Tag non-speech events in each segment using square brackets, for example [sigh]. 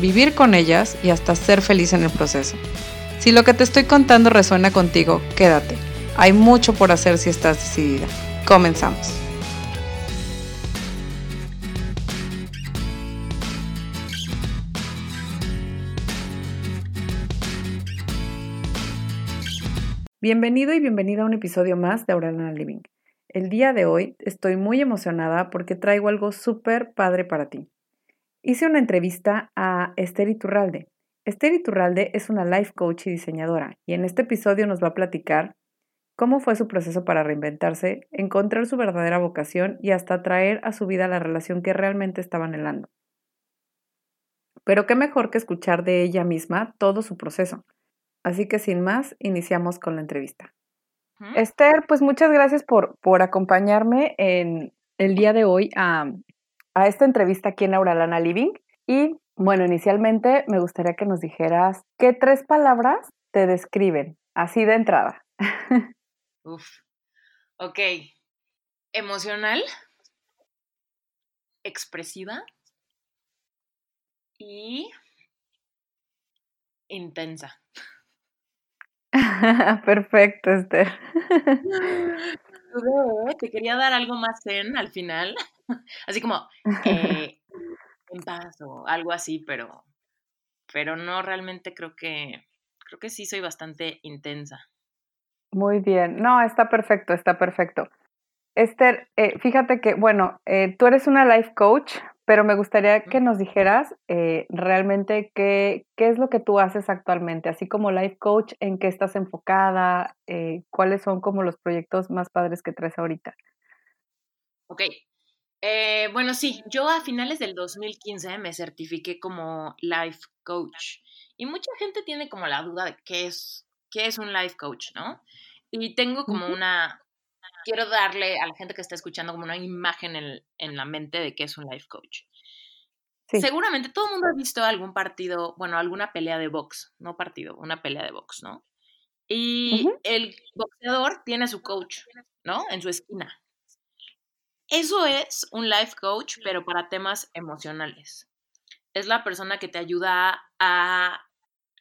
vivir con ellas y hasta ser feliz en el proceso. Si lo que te estoy contando resuena contigo, quédate. Hay mucho por hacer si estás decidida. Comenzamos. Bienvenido y bienvenida a un episodio más de Aurelana Living. El día de hoy estoy muy emocionada porque traigo algo súper padre para ti. Hice una entrevista a Esther Iturralde. Esther Iturralde es una life coach y diseñadora y en este episodio nos va a platicar cómo fue su proceso para reinventarse, encontrar su verdadera vocación y hasta traer a su vida la relación que realmente estaba anhelando. Pero qué mejor que escuchar de ella misma todo su proceso. Así que sin más, iniciamos con la entrevista. Esther, pues muchas gracias por, por acompañarme en el día de hoy a, esta entrevista aquí en Auralana Living. Y bueno, inicialmente me gustaría que nos dijeras qué tres palabras te describen, así de entrada. Uf, ok. Emocional, expresiva y intensa. [laughs] Perfecto, Esther. [laughs] Te quería dar algo más zen al final, [laughs] así como eh, [laughs] en paz o algo así, pero, pero no realmente creo que, creo que sí soy bastante intensa. Muy bien, no, está perfecto, está perfecto. Esther, eh, fíjate que, bueno, eh, tú eres una life coach, pero me gustaría que nos dijeras eh, realmente qué, qué, es lo que tú haces actualmente, así como life coach, en qué estás enfocada, eh, cuáles son como los proyectos más padres que traes ahorita. Ok, eh, bueno, sí, yo a finales del 2015 me certifiqué como life coach y mucha gente tiene como la duda de qué es, qué es un life coach, ¿no? Y tengo como una, quiero darle a la gente que está escuchando como una imagen en, la mente de qué es un life coach. Seguramente todo el mundo ha visto algún partido, bueno, alguna pelea de box, no partido, una pelea de box, ¿no? Y el boxeador tiene a su coach, ¿no? En su esquina. Eso es un life coach, pero para temas emocionales. Es la persona que te ayuda a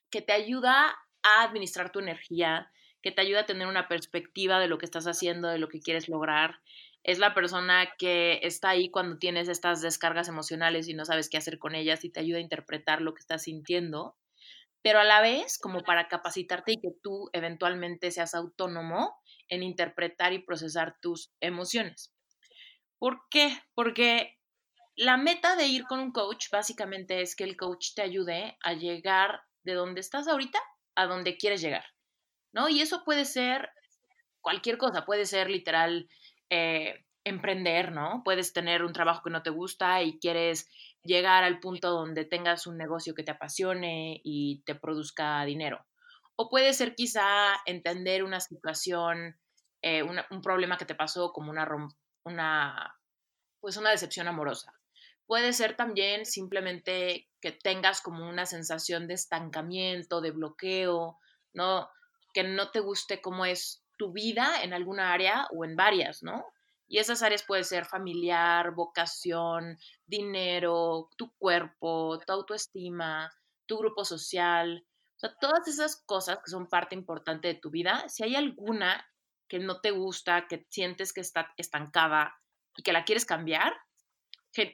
que te ayuda a administrar tu energía, que te ayuda a tener una perspectiva de lo que estás haciendo, de lo que quieres lograr. Es la persona que está ahí cuando tienes estas descargas emocionales y no sabes qué hacer con ellas y te ayuda a interpretar lo que estás sintiendo, pero a la vez como para capacitarte y que tú eventualmente seas autónomo en interpretar y procesar tus emociones. ¿Por qué? Porque la meta de ir con un coach básicamente es que el coach te ayude a llegar de donde estás ahorita a donde quieres llegar. Y eso puede ser cualquier cosa, puede ser literal eh, emprender, ¿no? Puedes tener un trabajo que no te gusta y quieres llegar al punto donde tengas un negocio que te apasione y te produzca dinero. O puede ser quizá entender una situación, eh, un problema que te pasó como una, una, pues una decepción amorosa. Puede ser también simplemente que tengas como una sensación de estancamiento, de bloqueo, ¿no? Que no te guste cómo es tu vida en alguna área o en varias, ¿no? Y esas áreas pueden ser familiar, vocación, dinero, tu cuerpo, tu autoestima, tu grupo social, o sea, todas esas cosas que son parte importante de tu vida, si hay alguna que no te gusta, que sientes que está estancada y que la quieres cambiar,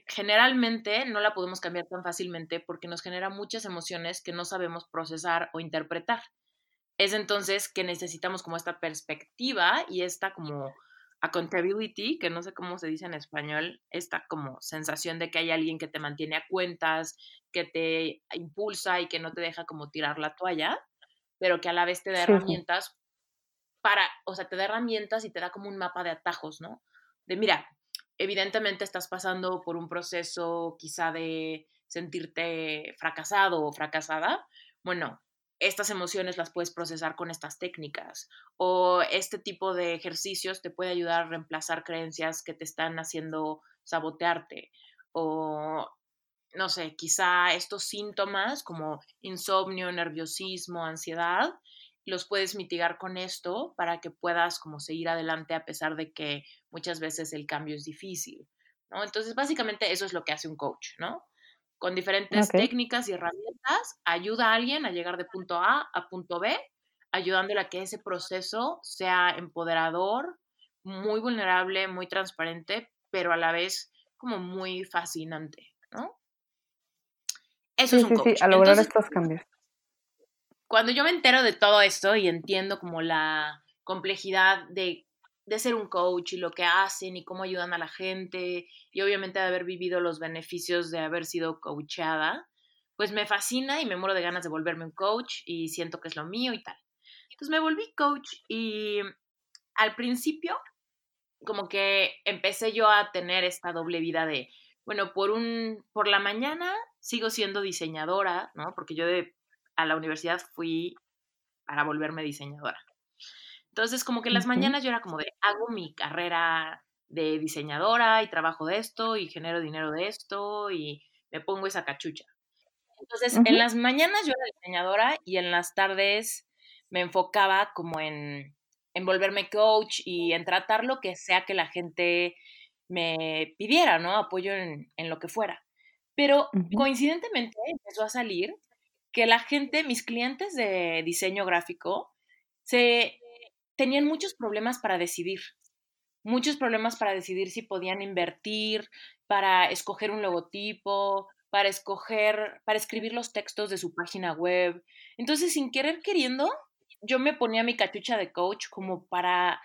generalmente no la podemos cambiar tan fácilmente porque nos genera muchas emociones que no sabemos procesar o interpretar es entonces que necesitamos como esta perspectiva y esta como accountability, que no sé cómo se dice en español, esta como sensación de que hay alguien que te mantiene a cuentas, que te impulsa y que no te deja como tirar la toalla, pero que a la vez te da herramientas para, o sea, te da herramientas y te da como un mapa de atajos, ¿no? De mira, evidentemente estás pasando por un proceso quizá de sentirte fracasado o fracasada, bueno, estas emociones las puedes procesar con estas técnicas o este tipo de ejercicios te puede ayudar a reemplazar creencias que te están haciendo sabotearte o no sé, quizá estos síntomas como insomnio, nerviosismo, ansiedad, los puedes mitigar con esto para que puedas como seguir adelante a pesar de que muchas veces el cambio es difícil, ¿no? Entonces, básicamente eso es lo que hace un coach, ¿no? Con diferentes técnicas y herramientas, ayuda a alguien a llegar de punto A a punto B, ayudándole a que ese proceso sea empoderador, muy vulnerable, muy transparente, pero a la vez como muy fascinante, ¿no? Eso es un coach. Sí, a lograr estos cambios cuando yo me entero de todo esto y entiendo como la complejidad de, ser un coach y lo que hacen y cómo ayudan a la gente y obviamente de haber vivido los beneficios de haber sido coachada, pues me fascina y me muero de ganas de volverme un coach y siento que es lo mío y tal. Entonces me volví coach y al principio como que empecé yo a tener esta doble vida de, bueno, por un, por la mañana sigo siendo diseñadora, ¿no? Porque yo de a la universidad fui para volverme diseñadora. Entonces, como que en las mañanas yo era como de, hago mi carrera de diseñadora y trabajo de esto y genero dinero de esto y me pongo esa cachucha. Entonces, en las mañanas yo era diseñadora y en las tardes me enfocaba como en, en volverme coach y en tratar lo que sea que la gente me pidiera, ¿no? Apoyo en, en lo que fuera. Pero coincidentemente empezó a salir que la gente, mis clientes de diseño gráfico, se tenían muchos problemas para decidir, muchos problemas para decidir si podían invertir, para escoger un logotipo, para escoger, para escribir los textos de su página web. Entonces, sin querer queriendo, yo me ponía mi cachucha de coach como para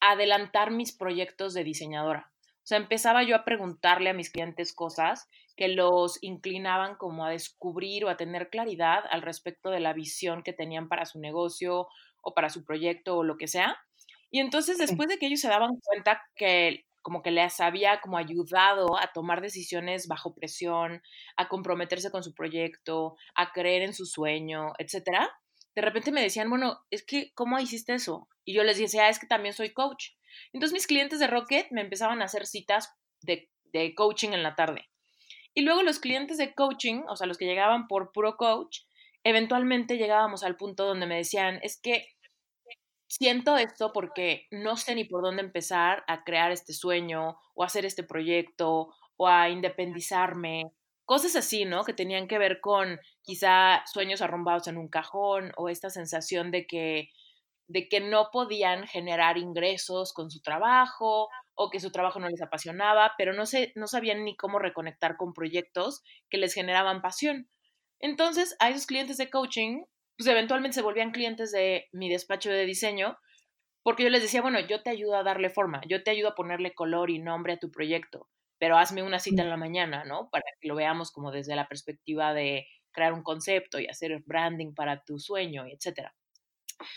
adelantar mis proyectos de diseñadora. O sea, empezaba yo a preguntarle a mis clientes cosas que los inclinaban como a descubrir o a tener claridad al respecto de la visión que tenían para su negocio o para su proyecto o lo que sea. Y entonces después de que ellos se daban cuenta que como que les había como ayudado a tomar decisiones bajo presión, a comprometerse con su proyecto, a creer en su sueño, etcétera, de repente me decían, bueno, es que, ¿cómo hiciste eso? Y yo les decía, ah, es que también soy coach. Entonces mis clientes de Rocket me empezaban a hacer citas de, de coaching en la tarde. Y luego los clientes de coaching, o sea, los que llegaban por puro coach, eventualmente llegábamos al punto donde me decían, es que siento esto porque no sé ni por dónde empezar a crear este sueño o hacer este proyecto o a independizarme, cosas así, ¿no? Que tenían que ver con quizá sueños arrumbados en un cajón o esta sensación de que de que no podían generar ingresos con su trabajo o que su trabajo no les apasionaba, pero no, se, no sabían ni cómo reconectar con proyectos que les generaban pasión. Entonces, a esos clientes de coaching, pues eventualmente se volvían clientes de mi despacho de diseño, porque yo les decía, bueno, yo te ayudo a darle forma, yo te ayudo a ponerle color y nombre a tu proyecto, pero hazme una cita en la mañana, ¿no? Para que lo veamos como desde la perspectiva de crear un concepto y hacer branding para tu sueño, etc.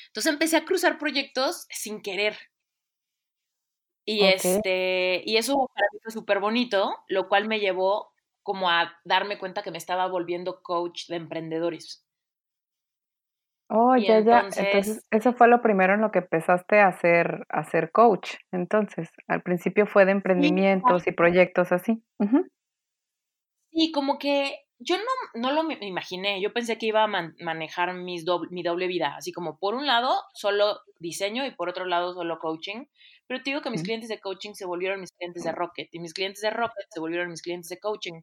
Entonces empecé a cruzar proyectos sin querer, y, este, y eso para mí fue súper bonito, lo cual me llevó como a darme cuenta que me estaba volviendo coach de emprendedores. Oh, ya, ya. Entonces, eso fue lo primero en lo que empezaste a hacer, a ser coach. Entonces, al principio fue de emprendimientos y proyectos así. Sí, como que yo no, no lo imaginé. Yo pensé que iba a manejar mis mi doble vida, así como por un lado solo diseño y por otro lado solo coaching. Pero te digo que mis clientes de coaching se volvieron mis clientes de Rocket y mis clientes de Rocket se volvieron mis clientes de coaching.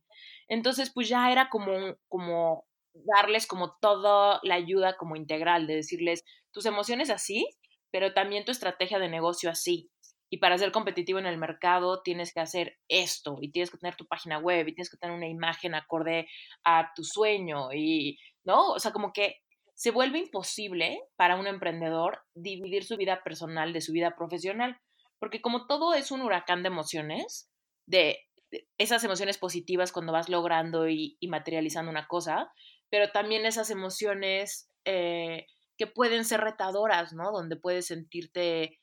Entonces, pues ya era como, como darles como toda la ayuda como integral, de decirles, tus emociones así, pero también tu estrategia de negocio así. Y para ser competitivo en el mercado tienes que hacer esto y tienes que tener tu página web y tienes que tener una imagen acorde a tu sueño y, ¿no? O sea, como que se vuelve imposible para un emprendedor dividir su vida personal de su vida profesional porque como todo es un huracán de emociones, de esas emociones positivas cuando vas logrando y, materializando una cosa, pero también esas emociones eh, que pueden ser retadoras, ¿no? Donde puedes sentirte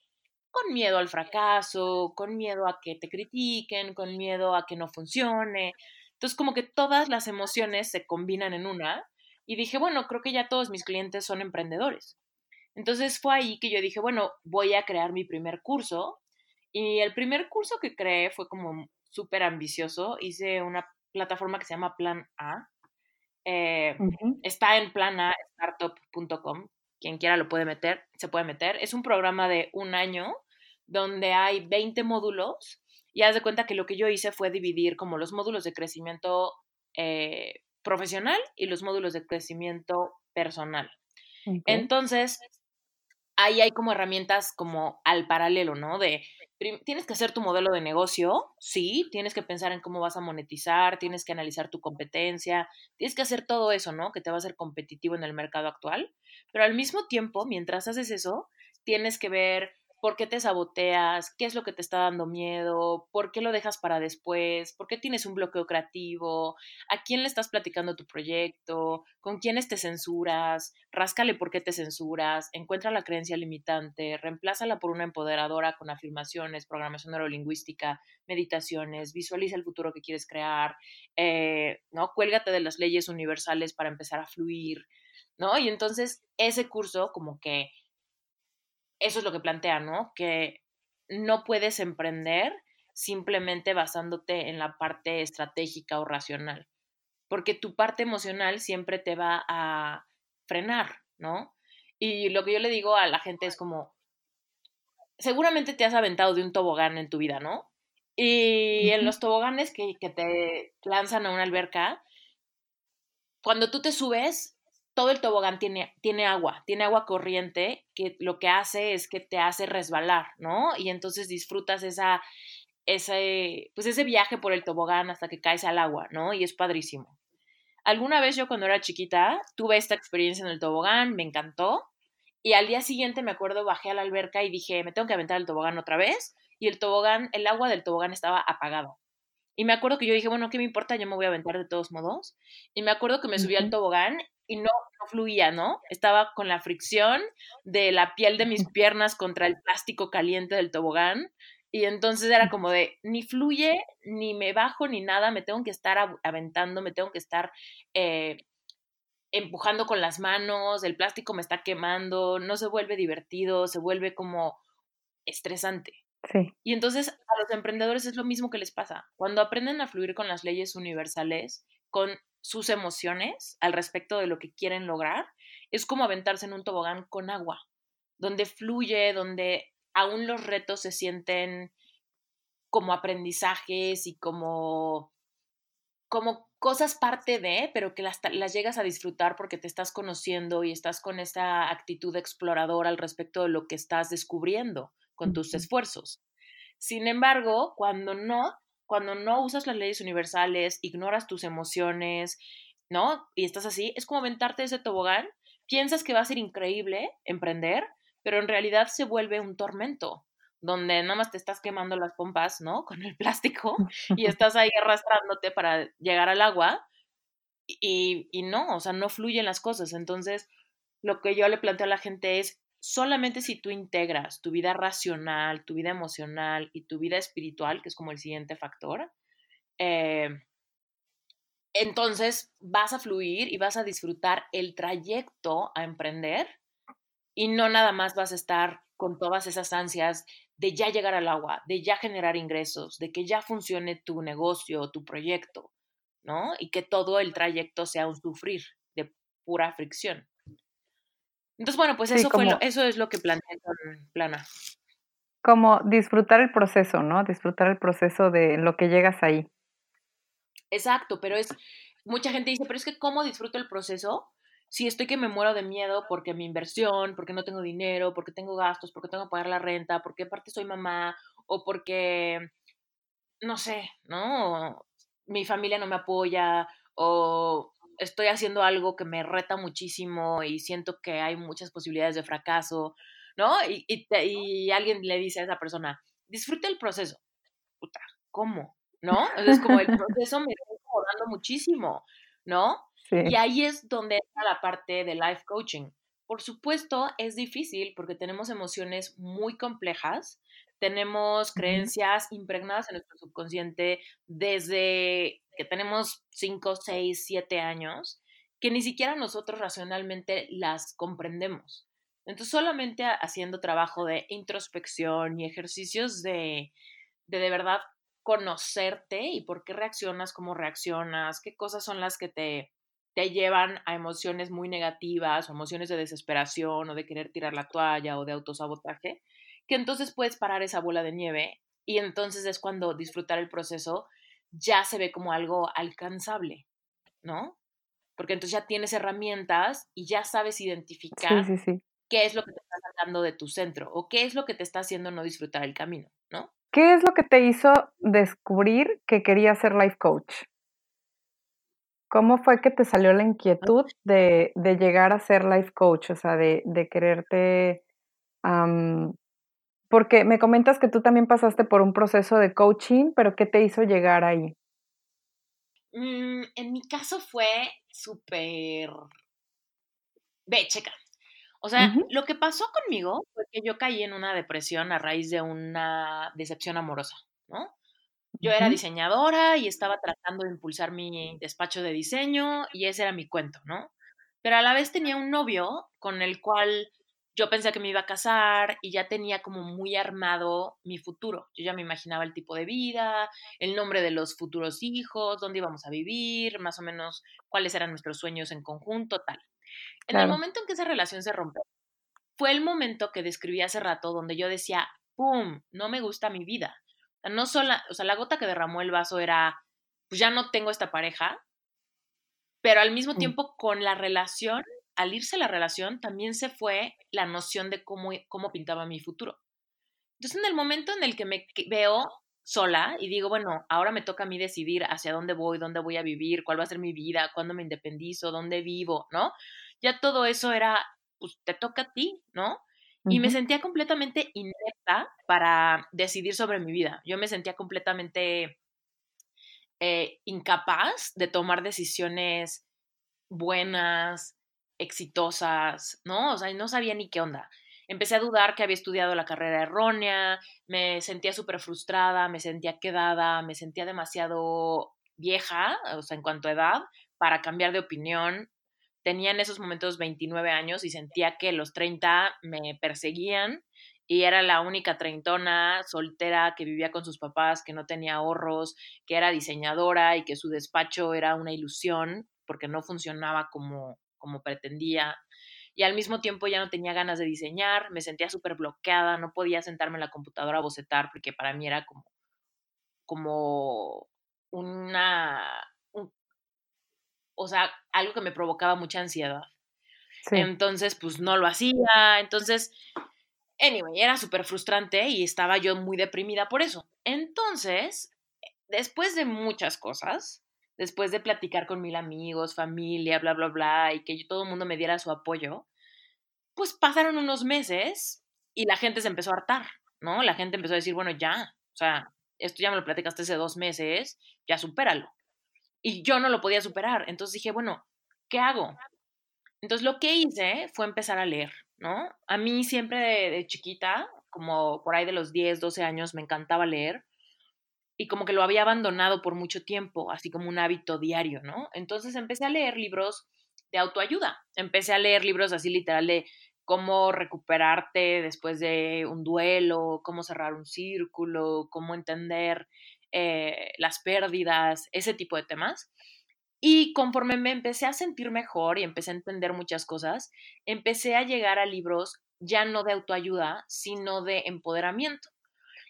con miedo al fracaso, con miedo a que te critiquen, con miedo a que no funcione. Entonces, como que todas las emociones se combinan en una y dije, bueno, creo que ya todos mis clientes son emprendedores. Entonces fue ahí que yo dije, bueno, voy a crear mi primer curso. Y el primer curso que creé fue como súper ambicioso. Hice una plataforma que se llama Plan A. Eh, está en planastartup.com. Quien quiera lo puede meter, se puede meter. Es un programa de un año donde hay 20 módulos y haz de cuenta que lo que yo hice fue dividir como los módulos de crecimiento eh, profesional y los módulos de crecimiento personal. Entonces, ahí hay como herramientas como al paralelo, ¿no? De, tienes que hacer tu modelo de negocio, sí, tienes que pensar en cómo vas a monetizar, tienes que analizar tu competencia, tienes que hacer todo eso, ¿no? Que te va a hacer competitivo en el mercado actual, pero al mismo tiempo, mientras haces eso, tienes que ver por qué te saboteas, qué es lo que te está dando miedo, por qué lo dejas para después, por qué tienes un bloqueo creativo, a quién le estás platicando tu proyecto, con quiénes te censuras, ráscale por qué te censuras, encuentra la creencia limitante, reemplázala por una empoderadora con afirmaciones, programación neurolingüística, meditaciones, visualiza el futuro que quieres crear, eh, ¿no? Cuélgate de las leyes universales para empezar a fluir, ¿no? Y entonces ese curso como que eso es lo que plantea, ¿no? Que no puedes emprender simplemente basándote en la parte estratégica o racional, porque tu parte emocional siempre te va a frenar, ¿no? Y lo que yo le digo a la gente es como, seguramente te has aventado de un tobogán en tu vida, ¿no? Y en los toboganes que, que te lanzan a una alberca, cuando tú te subes, todo el tobogán tiene, tiene agua, tiene agua corriente, que lo que hace es que te hace resbalar, ¿no? Y entonces disfrutas esa, ese, pues ese viaje por el tobogán hasta que caes al agua, ¿no? Y es padrísimo. Alguna vez yo cuando era chiquita tuve esta experiencia en el tobogán, me encantó, y al día siguiente me acuerdo bajé a la alberca y dije, me tengo que aventar el tobogán otra vez, y el tobogán, el agua del tobogán estaba apagado. Y me acuerdo que yo dije, bueno, ¿qué me importa? Yo me voy a aventar de todos modos. Y me acuerdo que me subí al tobogán y no, no fluía, ¿no? Estaba con la fricción de la piel de mis piernas contra el plástico caliente del tobogán. Y entonces era como de, ni fluye, ni me bajo, ni nada, me tengo que estar aventando, me tengo que estar eh, empujando con las manos, el plástico me está quemando, no se vuelve divertido, se vuelve como estresante. Y entonces a los emprendedores es lo mismo que les pasa. Cuando aprenden a fluir con las leyes universales, con sus emociones al respecto de lo que quieren lograr, es como aventarse en un tobogán con agua, donde fluye, donde aún los retos se sienten como aprendizajes y como, como cosas parte de, pero que las, las llegas a disfrutar porque te estás conociendo y estás con esa actitud exploradora al respecto de lo que estás descubriendo con tus esfuerzos. Sin embargo, cuando no, cuando no usas las leyes universales, ignoras tus emociones, ¿no? Y estás así, es como aventarte ese tobogán, piensas que va a ser increíble emprender, pero en realidad se vuelve un tormento, donde nada más te estás quemando las pompas, ¿no? Con el plástico [laughs] y estás ahí arrastrándote para llegar al agua y, y no, o sea, no fluyen las cosas. Entonces, lo que yo le planteo a la gente es, solamente si tú integras tu vida racional, tu vida emocional y tu vida espiritual, que es como el siguiente factor, eh, entonces vas a fluir y vas a disfrutar el trayecto a emprender y no nada más vas a estar con todas esas ansias de ya llegar al agua, de ya generar ingresos, de que ya funcione tu negocio, tu proyecto, ¿no? Y que todo el trayecto sea un sufrir de pura fricción. Entonces, bueno, pues eso, fue eso es lo que planteé con Plana. Como disfrutar el proceso, ¿no? Disfrutar el proceso de lo que llegas ahí. Exacto, pero es, mucha gente dice, pero es que ¿cómo disfruto el proceso? Si estoy que me muero de miedo porque mi inversión, porque no tengo dinero, porque tengo gastos, porque tengo que pagar la renta, porque aparte soy mamá, o porque, no sé, ¿no? Mi familia no me apoya, o estoy haciendo algo que me reta muchísimo y siento que hay muchas posibilidades de fracaso, ¿no? Y, y, alguien le dice a esa persona, disfruta el proceso. Puta, ¿cómo? ¿No? [laughs] Entonces, como el proceso me está incomodando muchísimo, ¿no? Y ahí es donde está la parte de life coaching. Por supuesto, es difícil porque tenemos emociones muy complejas, tenemos creencias impregnadas en nuestro subconsciente desde que tenemos 5, 6, 7 años que ni siquiera nosotros racionalmente las comprendemos. Entonces, solamente haciendo trabajo de introspección y ejercicios de, de de verdad conocerte y por qué reaccionas, cómo reaccionas, qué cosas son las que te, te llevan a emociones muy negativas o emociones de desesperación o de querer tirar la toalla o de autosabotaje, que entonces puedes parar esa bola de nieve y entonces es cuando disfrutar el proceso ya se ve como algo alcanzable, ¿no? Porque entonces ya tienes herramientas y ya sabes identificar qué es lo que te está sacando de tu centro o qué es lo que te está haciendo no disfrutar el camino, ¿no? ¿Qué es lo que te hizo descubrir que querías ser life coach? ¿Cómo fue que te salió la inquietud de, llegar a ser life coach? O sea, de, quererte... porque me comentas que tú también pasaste por un proceso de coaching, pero ¿qué te hizo llegar ahí? Mm, en mi caso fue súper... Ve, checa. O sea, lo que pasó conmigo fue que yo caí en una depresión a raíz de una decepción amorosa, ¿no? Yo era diseñadora y estaba tratando de impulsar mi despacho de diseño y ese era mi cuento, ¿no? Pero a la vez tenía un novio con el cual yo pensé que me iba a casar y ya tenía como muy armado mi futuro. Yo ya me imaginaba el tipo de vida, el nombre de los futuros hijos, dónde íbamos a vivir, más o menos cuáles eran nuestros sueños en conjunto, tal. En el momento en que esa relación se rompió, fue el momento que describí hace rato donde yo decía, ¡pum! No me gusta mi vida. no solo, o sea, la gota que derramó el vaso era, pues ya no tengo esta pareja, pero al mismo mm. tiempo con la relación al irse la relación, también se fue la noción de cómo, cómo pintaba mi futuro. Entonces, en el momento en el que me veo sola y digo, bueno, ahora me toca a mí decidir hacia dónde voy, dónde voy a vivir, cuál va a ser mi vida, cuándo me independizo, dónde vivo, ¿no? Ya todo eso era, pues te toca a ti, ¿no? Y me sentía completamente inepta para decidir sobre mi vida. Yo me sentía completamente eh, incapaz de tomar decisiones buenas, exitosas, ¿no? O sea, no sabía ni qué onda. Empecé a dudar que había estudiado la carrera errónea, me sentía súper frustrada, me sentía quedada, me sentía demasiado vieja, o sea, en cuanto a edad, para cambiar de opinión. Tenía en esos momentos 29 años y sentía que los 30 me perseguían y era la única treintona soltera que vivía con sus papás, que no tenía ahorros, que era diseñadora y que su despacho era una ilusión porque no funcionaba como, como pretendía. Y al mismo tiempo ya no tenía ganas de diseñar, me sentía súper bloqueada, no podía sentarme en la computadora a bocetar porque para mí era como, como una, o sea, algo que me provocaba mucha ansiedad. Entonces, pues no lo hacía. Entonces, anyway, era súper frustrante y estaba yo muy deprimida por eso. Entonces, después de muchas cosas, después de platicar con mil amigos, familia, bla, bla, bla, y que todo el mundo me diera su apoyo, pues pasaron unos meses y la gente se empezó a hartar, ¿no? La gente empezó a decir, bueno, ya, o sea, esto ya me lo platicaste hace dos meses, ya supéralo. Y yo no lo podía superar, entonces dije, bueno, ¿qué hago? Entonces lo que hice fue empezar a leer, ¿no? A mí siempre de, de chiquita, como por ahí de los 10, 12 años, me encantaba leer y como que lo había abandonado por mucho tiempo, así como un hábito diario, ¿no? Entonces empecé a leer libros de autoayuda, empecé a leer libros así literal de cómo recuperarte después de un duelo, cómo cerrar un círculo, cómo entender eh, las pérdidas, ese tipo de temas. Y conforme me empecé a sentir mejor y empecé a entender muchas cosas, empecé a llegar a libros ya no de autoayuda, sino de empoderamiento.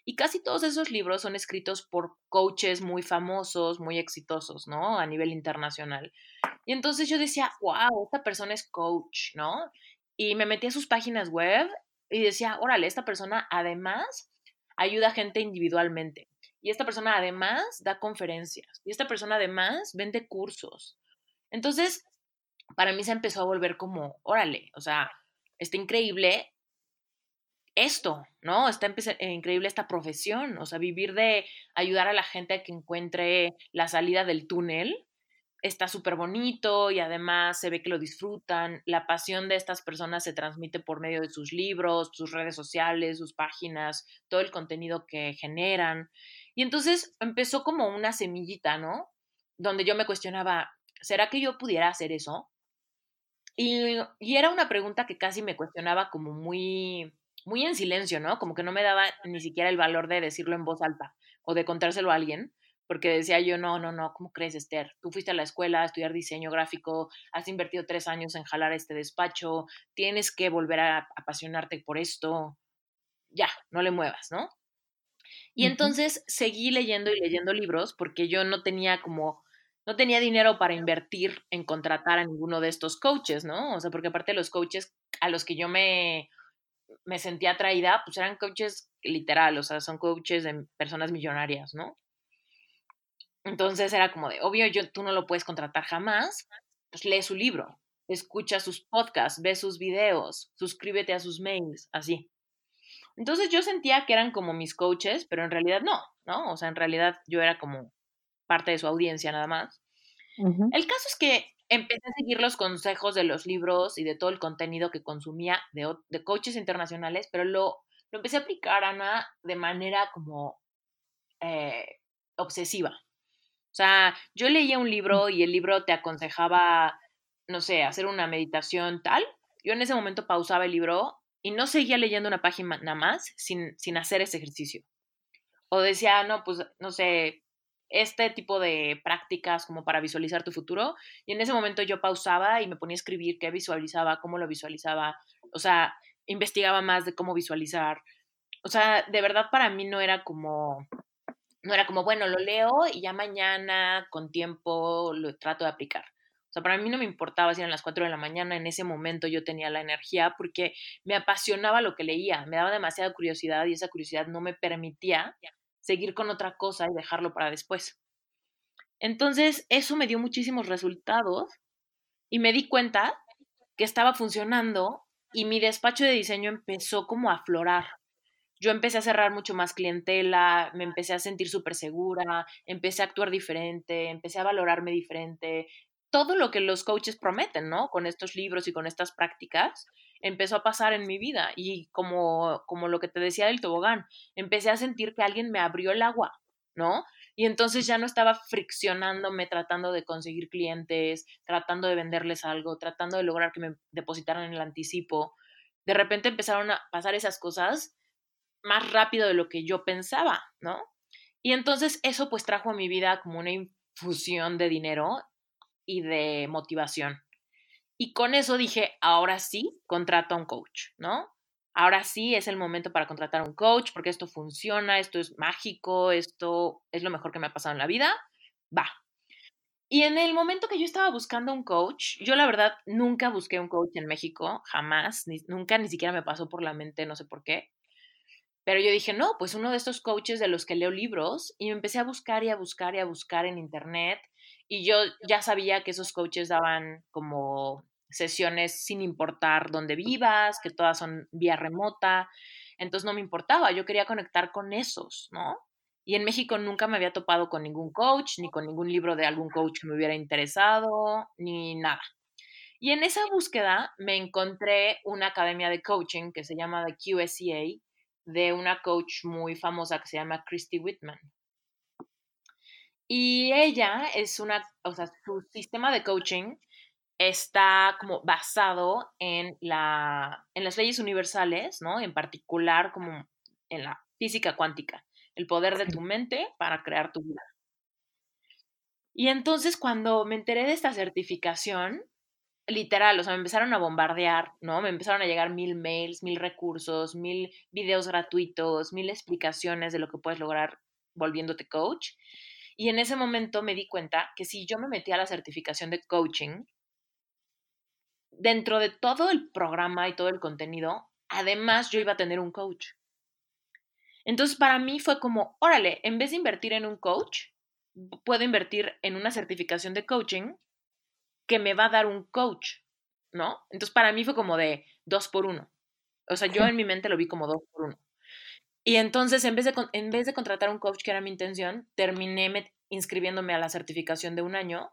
Y casi todos esos libros son escritos por coaches muy famosos, muy exitosos, ¿no? A nivel internacional. Y entonces yo decía, wow, esta persona es coach, ¿no? Y me metí a sus páginas web y decía, órale, esta persona además ayuda a gente individualmente. Y esta persona además da conferencias. Y esta persona además vende cursos. Entonces, para mí se empezó a volver como, órale, o sea, está increíble esto, ¿no? Está eh, increíble esta profesión, o sea, vivir de ayudar a la gente a que encuentre la salida del túnel. Está súper bonito y además se ve que lo disfrutan. La pasión de estas personas se transmite por medio de sus libros, sus redes sociales, sus páginas, todo el contenido que generan. Y entonces empezó como una semillita, ¿no? Donde yo me cuestionaba, ¿será que yo pudiera hacer eso? Y, y, era una pregunta que casi me cuestionaba como muy, muy en silencio, ¿no? Como que no me daba ni siquiera el valor de decirlo en voz alta o de contárselo a alguien, porque decía yo, no, no, no, ¿cómo crees, Esther? Tú fuiste a la escuela a estudiar diseño gráfico, has invertido tres años en jalar este despacho, tienes que volver a apasionarte por esto, ya, no le muevas, ¿no? Y entonces seguí leyendo y leyendo libros porque yo no tenía como no tenía dinero para invertir en contratar a ninguno de estos coaches, ¿no? O sea, porque aparte de los coaches a los que yo me, me sentía atraída, pues eran coaches literal, o sea, son coaches de personas millonarias, ¿no? Entonces era como de, obvio, yo, tú no lo puedes contratar jamás, pues lee su libro, escucha sus podcasts, ve sus videos, suscríbete a sus mails, así. Entonces yo sentía que eran como mis coaches, pero en realidad no, ¿no? O sea, en realidad yo era como parte de su audiencia nada más. El caso es que empecé a seguir los consejos de los libros y de todo el contenido que consumía de, de coaches internacionales, pero lo, lo, empecé a aplicar, Ana, de manera como eh, obsesiva. O sea, yo leía un libro y el libro te aconsejaba, no sé, hacer una meditación tal. Yo en ese momento pausaba el libro y no seguía leyendo una página nada más sin, sin hacer ese ejercicio. O decía, no, pues, no sé, este tipo de prácticas como para visualizar tu futuro. Y en ese momento yo pausaba y me ponía a escribir qué visualizaba, cómo lo visualizaba, o sea, investigaba más de cómo visualizar. O sea, de verdad para mí no era como, no era como, bueno, lo leo y ya mañana con tiempo lo trato de aplicar. O sea, para mí no me importaba si eran las 4 de la mañana, en ese momento yo tenía la energía porque me apasionaba lo que leía, me daba demasiada curiosidad y esa curiosidad no me permitía seguir con otra cosa y dejarlo para después. Entonces, eso me dio muchísimos resultados y me di cuenta que estaba funcionando y mi despacho de diseño empezó como a aflorar. Yo empecé a cerrar mucho más clientela, me empecé a sentir súper segura, empecé a actuar diferente, empecé a valorarme diferente. Todo lo que los coaches prometen, ¿no? Con estos libros y con estas prácticas, empezó a pasar en mi vida y como, como lo que te decía del tobogán, empecé a sentir que alguien me abrió el agua, ¿no? Y entonces ya no estaba friccionándome tratando de conseguir clientes, tratando de venderles algo, tratando de lograr que me depositaran en el anticipo. De repente empezaron a pasar esas cosas más rápido de lo que yo pensaba, ¿no? Y entonces eso pues trajo a mi vida como una infusión de dinero y de motivación. Y con eso dije, ahora sí, contrato a un coach, ¿no? Ahora sí es el momento para contratar a un coach porque esto funciona, esto es mágico, esto es lo mejor que me ha pasado en la vida. Va. Y en el momento que yo estaba buscando un coach, yo la verdad nunca busqué un coach en México, jamás, nunca ni siquiera me pasó por la mente, no sé por qué. Pero yo dije, no, pues uno de estos coaches de los que leo libros y me empecé a buscar y a buscar y a buscar en internet y yo ya sabía que esos coaches daban como sesiones sin importar dónde vivas, que todas son vía remota. Entonces no me importaba, yo quería conectar con esos, ¿no? Y en México nunca me había topado con ningún coach, ni con ningún libro de algún coach que me hubiera interesado, ni nada. Y en esa búsqueda me encontré una academia de coaching que se llama The QSCA, de una coach muy famosa que se llama Christy Whitman. Y ella es una, o sea, su sistema de coaching está como basado en, la, en las leyes universales, ¿no? En particular como en la física cuántica, el poder de tu mente para crear tu vida. Y entonces cuando me enteré de esta certificación, literal, o sea, me empezaron a bombardear, ¿no? Me empezaron a llegar mil mails, mil recursos, mil videos gratuitos, mil explicaciones de lo que puedes lograr volviéndote coach. Y en ese momento me di cuenta que si yo me metía a la certificación de coaching, dentro de todo el programa y todo el contenido, además yo iba a tener un coach. Entonces para mí fue como, órale, en vez de invertir en un coach, puedo invertir en una certificación de coaching que me va a dar un coach, ¿no? Entonces para mí fue como de dos por uno. O sea, yo en mi mente lo vi como dos por uno. Y entonces, en vez, de, en vez de contratar un coach, que era mi intención, terminé inscribiéndome a la certificación de un año,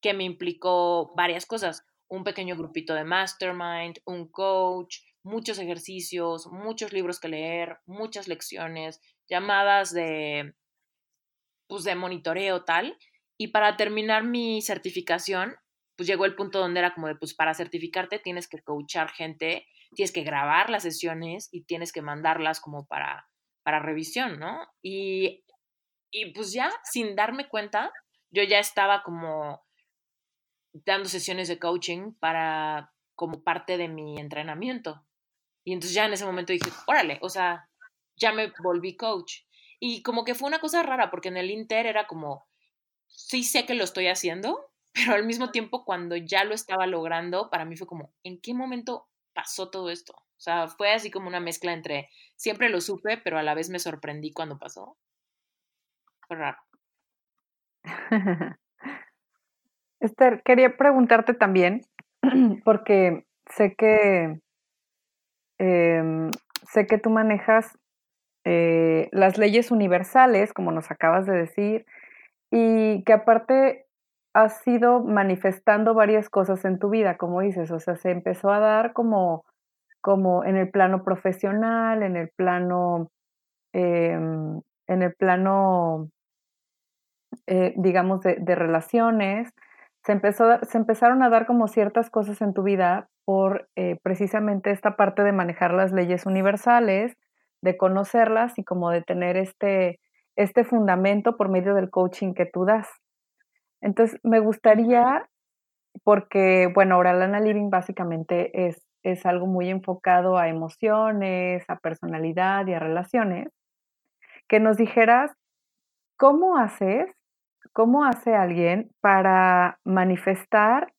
que me implicó varias cosas un pequeño grupito de mastermind, un coach, muchos ejercicios, muchos libros que leer, muchas lecciones, llamadas de, pues, de monitoreo tal. Y para terminar mi certificación, pues llegó el punto donde era como de, pues para certificarte tienes que coachar gente, tienes que grabar las sesiones y tienes que mandarlas como para, para revisión, ¿no? Y, y pues ya, sin darme cuenta, yo ya estaba como dando sesiones de coaching para como parte de mi entrenamiento. Y entonces ya en ese momento dije, órale, o sea, ya me volví coach. Y como que fue una cosa rara, porque en el Inter era como, sí sé que lo estoy haciendo, [laughs] pero al mismo tiempo cuando ya lo estaba logrando, para mí fue como, ¿en qué momento pasó todo esto? O sea, fue así como una mezcla entre, siempre lo supe, pero a la vez me sorprendí cuando pasó. Fue raro. [laughs] Esther, quería preguntarte también, [clears throat] porque sé que em, sé que tú manejas eh, las leyes universales, como nos acabas de decir, y que aparte has ido manifestando varias cosas en tu vida, como dices, o sea, se empezó a dar como, como en el plano profesional, en el plano, em, en el plano, eh, digamos, de, relaciones, se, empezó, se empezaron a dar como ciertas cosas en tu vida por eh, precisamente esta parte de manejar las leyes universales, de conocerlas y como de tener este, este fundamento por medio del coaching que tú das. Entonces, me gustaría, porque, bueno, Oralana Living básicamente es, es algo muy enfocado a emociones, a personalidad y a relaciones, que nos dijeras cómo haces, cómo hace alguien para manifestar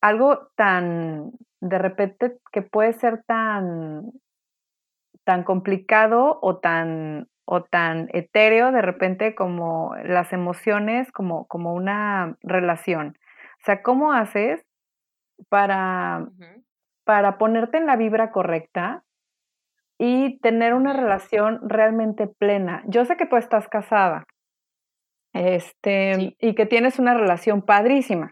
algo tan, de repente, que puede ser tan, tan complicado o tan o tan etéreo de repente como las emociones, como, como una relación. O sea, ¿cómo haces para, para ponerte en la vibra correcta y tener una relación realmente plena? Yo sé que tú estás casada este, y que tienes una relación padrísima.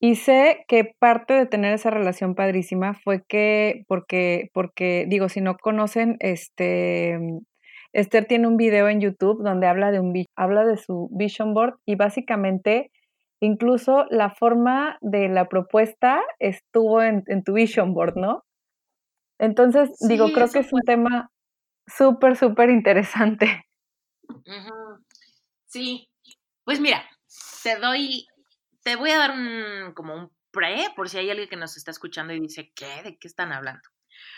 Y sé que parte de tener esa relación padrísima fue que, porque, porque, digo, si no conocen, este, Esther tiene un video en YouTube donde habla de, un, habla de su vision board y básicamente incluso la forma de la propuesta estuvo en, tu vision board, ¿no? Entonces, digo, creo que es un tema súper, súper interesante. Sí, pues mira, te doy, te voy a dar un, como un pre, por si hay alguien que nos está escuchando y dice, ¿qué? ¿De qué están hablando?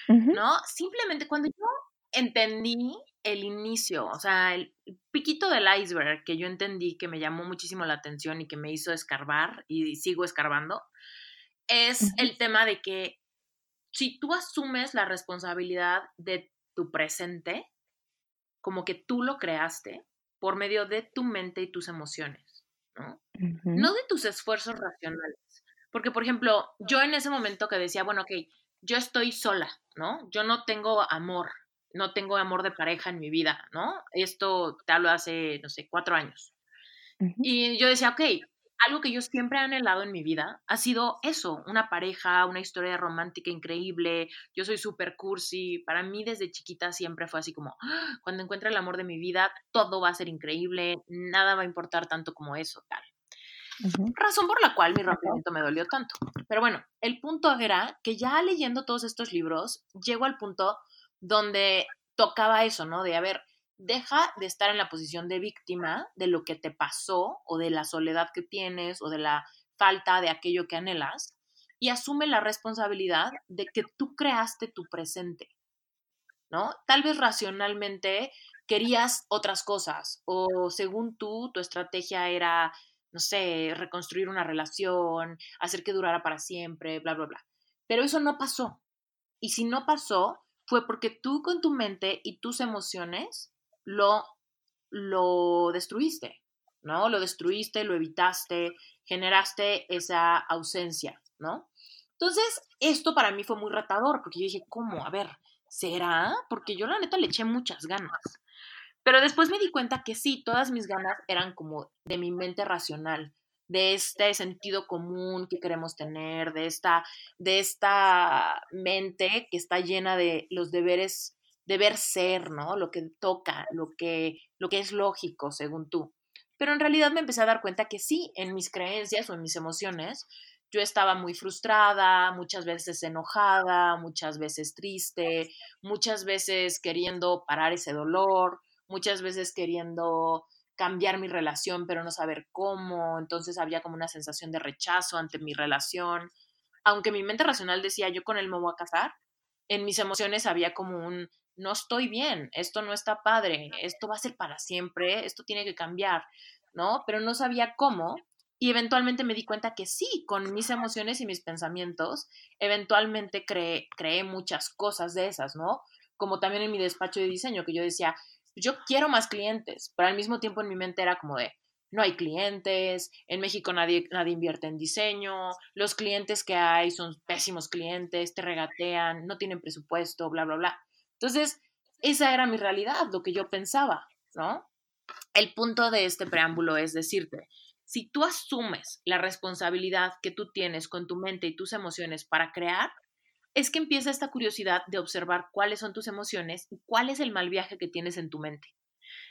¿No? Simplemente cuando yo entendí el inicio, o sea, el piquito del iceberg que yo entendí que me llamó muchísimo la atención y que me hizo escarbar y sigo escarbando, es el tema de que si tú asumes la responsabilidad de tu presente, como que tú lo creaste por medio de tu mente y tus emociones, ¿no? No de tus esfuerzos racionales. Porque, por ejemplo, yo en ese momento que decía, bueno, ok, yo estoy sola, ¿no? Yo no tengo amor, no tengo amor de pareja en mi vida, ¿no? Esto te hablo hace, no sé, cuatro años. Y yo decía, ok, algo que yo siempre he anhelado en mi vida ha sido eso, una pareja, una historia romántica increíble. Yo soy súper cursi. Para mí desde chiquita siempre fue así como, ¡ah! cuando encuentre el amor de mi vida, todo va a ser increíble, nada va a importar tanto como eso, tal. Razón por la cual mi rompimiento me dolió tanto. Pero bueno, el punto era que ya leyendo todos estos libros, llego al punto donde tocaba eso, ¿no? De, a ver, deja de estar en la posición de víctima de lo que te pasó o de la soledad que tienes o de la falta de aquello que anhelas y asume la responsabilidad de que tú creaste tu presente, ¿no? Tal vez racionalmente querías otras cosas o según tú, tu estrategia era, no sé, reconstruir una relación, hacer que durara para siempre, bla, bla, bla. Pero eso no pasó. Y si no pasó, fue porque tú con tu mente y tus emociones lo, lo destruiste, ¿no? Lo destruiste, lo evitaste, generaste esa ausencia, ¿no? Entonces, esto para mí fue muy retador, porque yo dije, ¿cómo? A ver, ¿será? Porque yo la neta le eché muchas ganas. Pero después me di cuenta que sí, todas mis ganas eran como de mi mente racional, de este sentido común que queremos tener, de esta, de esta mente que está llena de los deberes, deber ser, ¿no? Lo que toca, lo que, lo que es lógico, según tú. Pero en realidad me empecé a dar cuenta que sí, en mis creencias o en mis emociones, yo estaba muy frustrada, muchas veces enojada, muchas veces triste, muchas veces queriendo parar ese dolor, muchas veces queriendo cambiar mi relación pero no saber cómo, entonces había como una sensación de rechazo ante mi relación. Aunque mi mente racional decía, yo con él me voy a casar, en mis emociones había como un, no estoy bien, esto no está padre, esto va a ser para siempre, esto tiene que cambiar, ¿no? Pero no sabía cómo y eventualmente me di cuenta que sí, con mis emociones y mis pensamientos, eventualmente creé, creé muchas cosas de esas, ¿no? Como también en mi despacho de diseño, que yo decía, yo quiero más clientes, pero al mismo tiempo en mi mente era como de, no hay clientes, en México nadie, nadie invierte en diseño, los clientes que hay son pésimos clientes, te regatean, no tienen presupuesto, bla, bla, bla. Entonces, esa era mi realidad, lo que yo pensaba, ¿no? El punto de este preámbulo es decirte, si tú asumes la responsabilidad que tú tienes con tu mente y tus emociones para crear, es que empieza esta curiosidad de observar cuáles son tus emociones y cuál es el mal viaje que tienes en tu mente.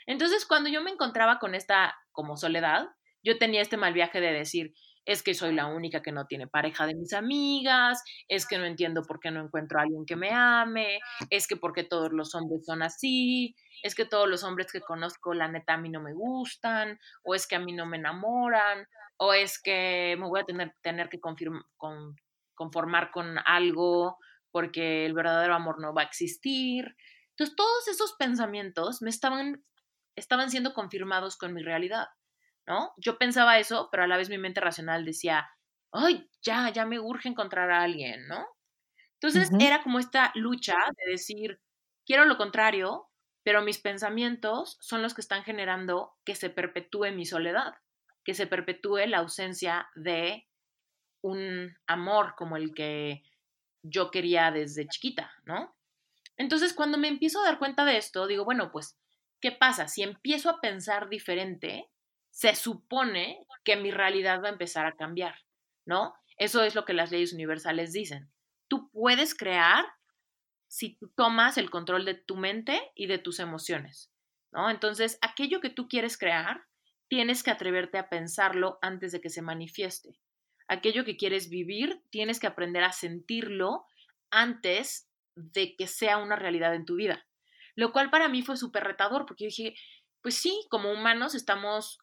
Entonces, cuando yo me encontraba con esta como soledad, yo tenía este mal viaje de decir, es que soy la única que no tiene pareja de mis amigas, es que no entiendo por qué no encuentro a alguien que me ame, es que porque todos los hombres son así, es que todos los hombres que conozco la neta a mí no me gustan, o es que a mí no me enamoran, o es que me voy a tener, que conformar con algo porque el verdadero amor no va a existir. Entonces todos esos pensamientos me estaban, estaban siendo confirmados con mi realidad. ¿no? Yo pensaba eso, pero a la vez mi mente racional decía, ay, ya, ya me urge encontrar a alguien, ¿no? Entonces era como esta lucha de decir, quiero lo contrario, pero mis pensamientos son los que están generando que se perpetúe mi soledad, que se perpetúe la ausencia de un amor como el que yo quería desde chiquita, ¿no? Entonces, cuando me empiezo a dar cuenta de esto, digo, bueno, pues, ¿qué pasa? Si empiezo a pensar diferente, se supone que mi realidad va a empezar a cambiar, ¿no? Eso es lo que las leyes universales dicen. Tú puedes crear si tú tomas el control de tu mente y de tus emociones, ¿no? Entonces, aquello que tú quieres crear, tienes que atreverte a pensarlo antes de que se manifieste. Aquello que quieres vivir, tienes que aprender a sentirlo antes de que sea una realidad en tu vida. Lo cual para mí fue súper retador, porque yo dije, pues sí, como humanos estamos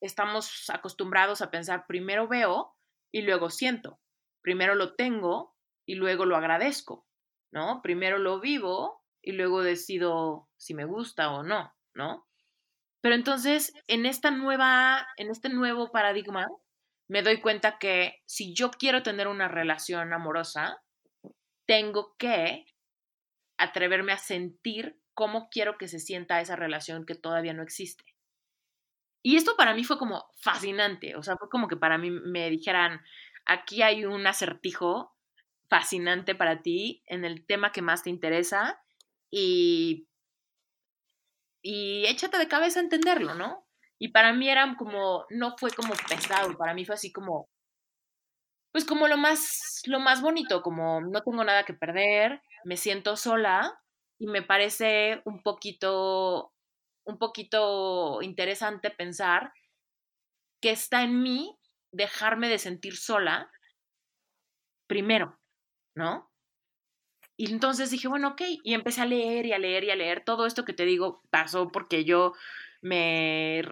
estamos acostumbrados a pensar primero veo y luego siento, primero lo tengo y luego lo agradezco, ¿no? Primero lo vivo y luego decido si me gusta o no, ¿no? Pero entonces, en esta nueva, en este nuevo paradigma, me doy cuenta que si yo quiero tener una relación amorosa, tengo que atreverme a sentir cómo quiero que se sienta esa relación que todavía no existe. Y esto para mí fue como fascinante, o sea, fue como que para mí me dijeran, aquí hay un acertijo fascinante para ti en el tema que más te interesa y, y échate de cabeza a entenderlo, ¿no? Y para mí era como, no fue como pesado, para mí fue así como, pues como lo más, lo más bonito, como no tengo nada que perder, me siento sola y me parece un poquito un poquito interesante pensar que está en mí dejarme de sentir sola primero, ¿no? Y entonces dije, bueno, ok, y empecé a leer y a leer y a leer. Todo esto que te digo pasó porque yo me,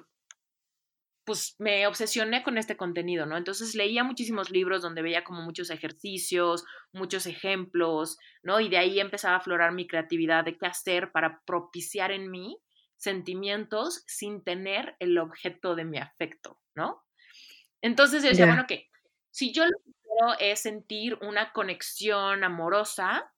pues me obsesioné con este contenido, ¿no? Entonces leía muchísimos libros donde veía como muchos ejercicios, muchos ejemplos, ¿no? Y de ahí empezaba a aflorar mi creatividad de qué hacer para propiciar en mí sentimientos sin tener el objeto de mi afecto, ¿no? Entonces yo decía, bueno, que si yo lo que quiero es sentir una conexión amorosa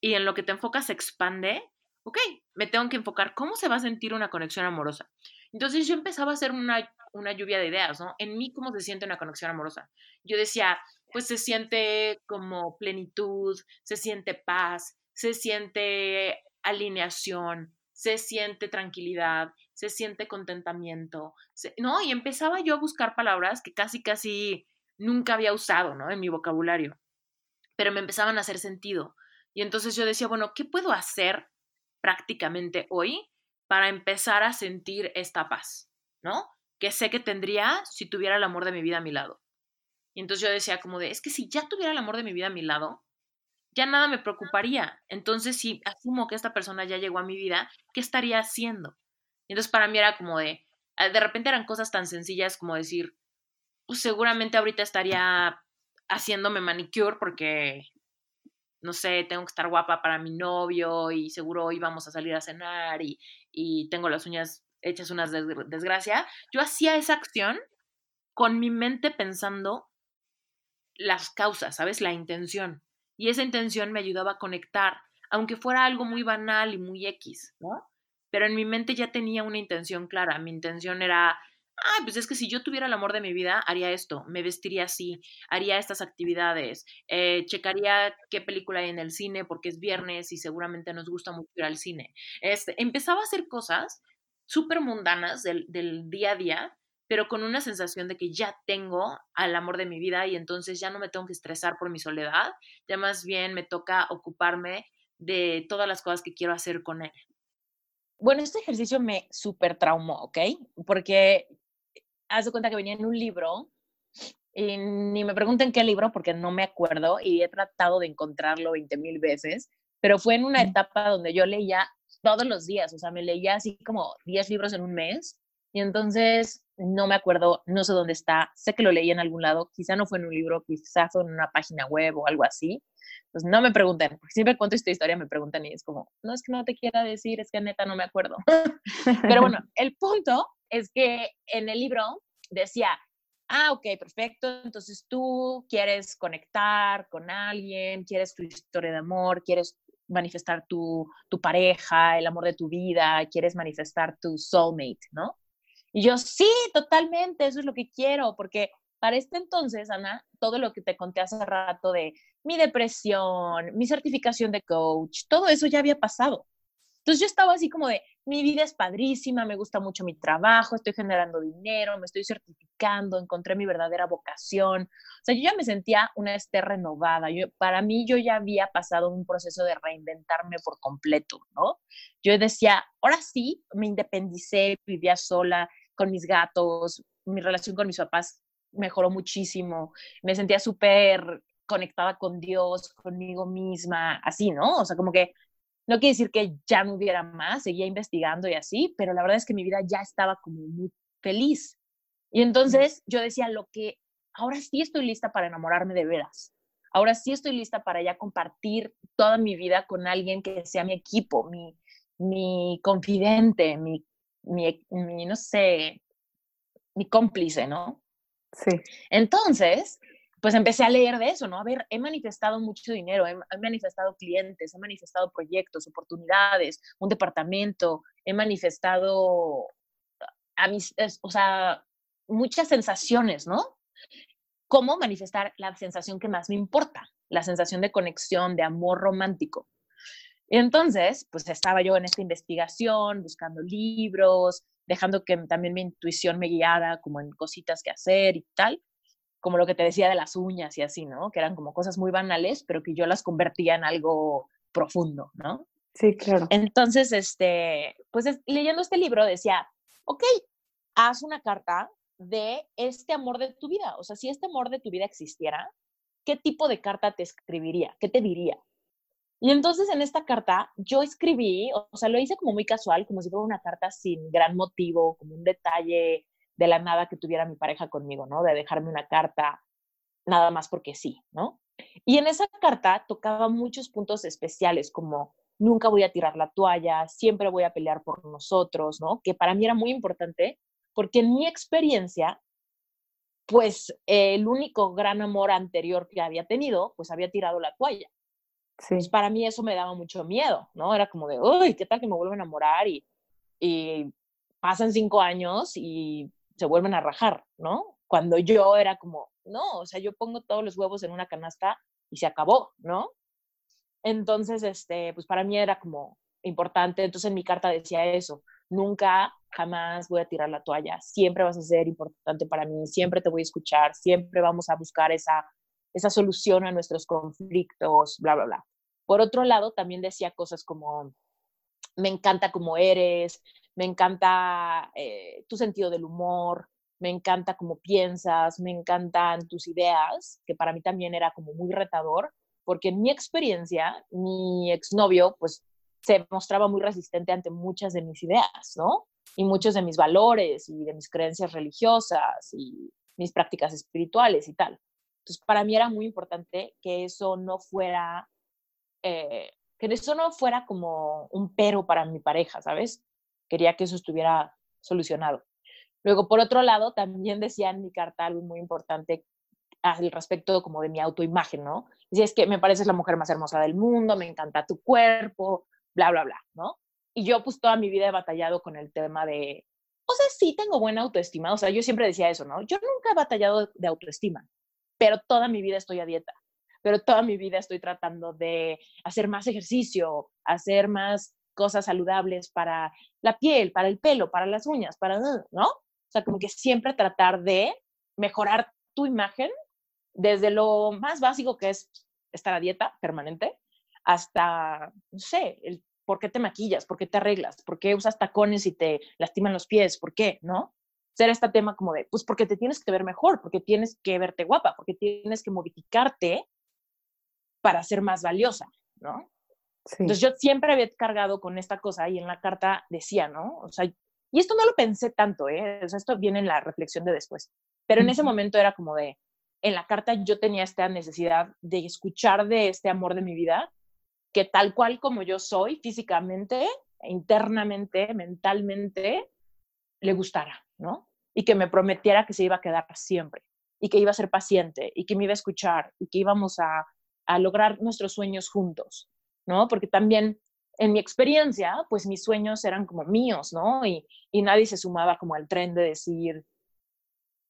y en lo que te enfocas se expande, ok, me tengo que enfocar cómo se va a sentir una conexión amorosa. Entonces yo empezaba a hacer una, una lluvia de ideas, ¿no? En mí, ¿cómo se siente una conexión amorosa? Yo decía, pues se siente como plenitud, se siente paz, se siente alineación, se siente tranquilidad, se siente contentamiento, ¿no? Y empezaba yo a buscar palabras que casi, casi nunca había usado, ¿no? En mi vocabulario, pero me empezaban a hacer sentido. Y entonces yo decía, bueno, ¿qué puedo hacer prácticamente hoy para empezar a sentir esta paz, ¿no? Que sé que tendría si tuviera el amor de mi vida a mi lado. Y entonces yo decía como de, es que si ya tuviera el amor de mi vida a mi lado, ya nada me preocuparía. Entonces, si asumo que esta persona ya llegó a mi vida, ¿qué estaría haciendo? Entonces, para mí era como de, ah, de repente eran cosas tan sencillas como decir, pues seguramente ahorita estaría haciéndome manicure porque, no sé, tengo que estar guapa para mi novio y seguro hoy vamos a salir a cenar y, y tengo las uñas hechas una desgracia. Yo hacía esa acción con mi mente pensando las causas, ¿sabes? La intención. Y esa intención me ayudaba a conectar, aunque fuera algo muy banal y muy X, ¿no? Pero en mi mente ya tenía una intención clara. Mi intención era, ah, pues es que si yo tuviera el amor de mi vida, haría esto, me vestiría así, haría estas actividades, eh, checaría qué película hay en el cine porque es viernes y seguramente nos gusta mucho ir al cine. Este, empezaba a hacer cosas súper mundanas del, del día a día pero con una sensación de que ya tengo al amor de mi vida y entonces ya no me tengo que estresar por mi soledad, ya más bien me toca ocuparme de todas las cosas que quiero hacer con él. Bueno, este ejercicio me súper traumó, ¿ok? Porque haz de cuenta que venía en un libro y ni me pregunten qué libro porque no me acuerdo y he tratado de encontrarlo 20 mil veces, pero fue en una etapa donde yo leía todos los días, o sea, me leía así como 10 libros en un mes y entonces no me acuerdo, no sé dónde está, sé que lo leí en algún lado, quizá no fue en un libro, quizá fue en una página web o algo así. Pues no me pregunten, porque siempre cuento esta historia me preguntan y es como, no es que no te quiera decir, es que neta no me acuerdo. [laughs] Pero bueno, el punto es que en el libro decía, ah, ok, perfecto, entonces tú quieres conectar con alguien, quieres tu historia de amor, quieres manifestar tu, tu pareja, el amor de tu vida, quieres manifestar tu soulmate, ¿no? Y yo, sí, totalmente, eso es lo que quiero, porque para este entonces, Ana, todo lo que te conté hace rato de mi depresión, mi certificación de coach, todo eso ya había pasado. Entonces yo estaba así como de, mi vida es padrísima, me gusta mucho mi trabajo, estoy generando dinero, me estoy certificando, encontré mi verdadera vocación. O sea, yo ya me sentía una Esther renovada. Yo, para mí yo ya había pasado un proceso de reinventarme por completo, ¿no? Yo decía, ahora sí, me independicé, vivía sola, con mis gatos, mi relación con mis papás mejoró muchísimo, me sentía súper conectada con Dios, conmigo misma, así, ¿no? O sea, como que no quiere decir que ya no hubiera más, seguía investigando y así, pero la verdad es que mi vida ya estaba como muy feliz. Y entonces yo decía, lo que ahora sí estoy lista para enamorarme de veras. Ahora sí estoy lista para ya compartir toda mi vida con alguien que sea mi equipo, mi, mi confidente, mi mi, no sé, mi cómplice, ¿no? Sí. Entonces, pues empecé a leer de eso, ¿no? A ver, he manifestado mucho dinero, he, manifestado clientes, he manifestado proyectos, oportunidades, un departamento, he manifestado a mis, o sea, muchas sensaciones, ¿no? ¿Cómo manifestar la sensación que más me importa? La sensación de conexión, de amor romántico. Y entonces, pues estaba yo en esta investigación, buscando libros, dejando que también mi intuición me guiara como en cositas que hacer y tal, como lo que te decía de las uñas y así, ¿no? Que eran como cosas muy banales, pero que yo las convertía en algo profundo, ¿no? Sí, claro. Entonces, este, pues leyendo este libro decía, ok, haz una carta de este amor de tu vida. O sea, si este amor de tu vida existiera, ¿qué tipo de carta te escribiría? ¿Qué te diría? Y entonces en esta carta yo escribí, o sea, lo hice como muy casual, como si fuera una carta sin gran motivo, como un detalle de la nada que tuviera mi pareja conmigo, ¿no? De dejarme una carta nada más porque sí, ¿no? Y en esa carta tocaba muchos puntos especiales, como nunca voy a tirar la toalla, siempre voy a pelear por nosotros, ¿no? Que para mí era muy importante, porque en mi experiencia, pues el único gran amor anterior que había tenido, pues había tirado la toalla. Pues para mí eso me daba mucho miedo, ¿no? Era como de, uy, ¿qué tal que me vuelvo a enamorar? Y, y pasan cinco años y se vuelven a rajar, ¿no? Cuando yo era como, no, o sea, yo pongo todos los huevos en una canasta y se acabó, ¿no? Entonces, este, pues para mí era como importante. Entonces en mi carta decía eso, nunca, jamás voy a tirar la toalla, siempre vas a ser importante para mí, siempre te voy a escuchar, siempre vamos a buscar esa esa solución a nuestros conflictos, bla, bla, bla. Por otro lado, también decía cosas como, me encanta cómo eres, me encanta eh, tu sentido del humor, me encanta cómo piensas, me encantan tus ideas, que para mí también era como muy retador, porque en mi experiencia, mi exnovio, pues se mostraba muy resistente ante muchas de mis ideas, ¿no? Y muchos de mis valores y de mis creencias religiosas y mis prácticas espirituales y tal. Entonces, para mí era muy importante que eso no fuera, eh, que eso no fuera como un pero para mi pareja, ¿sabes? Quería que eso estuviera solucionado. Luego, por otro lado, también decía en mi carta algo muy importante al respecto como de mi autoimagen, ¿no? Y es que me pareces la mujer más hermosa del mundo, me encanta tu cuerpo, bla, bla, bla, ¿no? Y yo pues toda mi vida he batallado con el tema de, o sea, sí tengo buena autoestima, o sea, yo siempre decía eso, ¿no? Yo nunca he batallado de autoestima, pero toda mi vida estoy a dieta, pero toda mi vida estoy tratando de hacer más ejercicio, hacer más cosas saludables para la piel, para el pelo, para las uñas, para, ¿no? O sea, como que siempre tratar de mejorar tu imagen desde lo más básico que es estar a dieta permanente hasta, no sé, el por qué te maquillas, por qué te arreglas, por qué usas tacones y te lastiman los pies, por qué, ¿no? Ser este tema como de, pues porque te tienes que ver mejor, porque tienes que verte guapa, porque tienes que modificarte para ser más valiosa, ¿no? Entonces yo siempre había cargado con esta cosa y en la carta decía, ¿no? O sea, y esto no lo pensé tanto, ¿eh? O sea, esto viene en la reflexión de después. Pero en ese momento era como de, en la carta yo tenía esta necesidad de escuchar de este amor de mi vida, que tal cual como yo soy físicamente, internamente, mentalmente, le gustara, ¿no? Y que me prometiera que se iba a quedar siempre, y que iba a ser paciente, y que me iba a escuchar, y que íbamos a, a lograr nuestros sueños juntos, ¿no? Porque también en mi experiencia, pues mis sueños eran como míos, ¿no? Y, y nadie se sumaba como al tren de decir,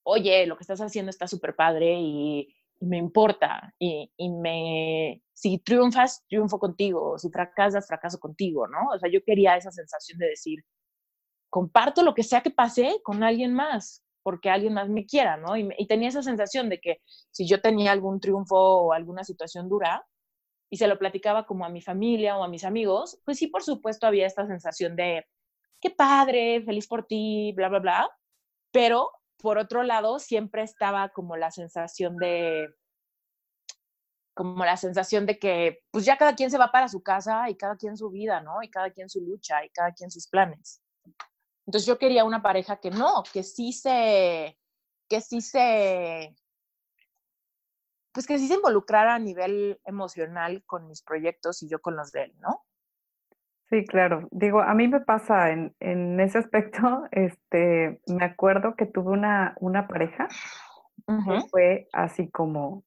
oye, lo que estás haciendo está súper padre y, me importa y, me, si triunfas, triunfo contigo, si fracasas, fracaso contigo, ¿no? O sea, yo quería esa sensación de decir, comparto lo que sea que pase con alguien más, porque alguien más me quiera, ¿no? Y, y, tenía esa sensación de que si yo tenía algún triunfo o alguna situación dura y se lo platicaba como a mi familia o a mis amigos, pues sí, por supuesto, había esta sensación de, qué padre, feliz por ti, bla, bla, bla, pero por otro lado, siempre estaba como la sensación de, como la sensación de que pues ya cada quien se va para su casa y cada quien su vida, ¿no? Y cada quien su lucha y cada quien sus planes. Entonces yo quería una pareja que no, que sí se, que sí se, pues que sí se involucrara a nivel emocional con mis proyectos y yo con los de él, ¿no? Sí, claro. Digo, a mí me pasa en, en ese aspecto, [laughs] este, me acuerdo que tuve una, una pareja que fue así como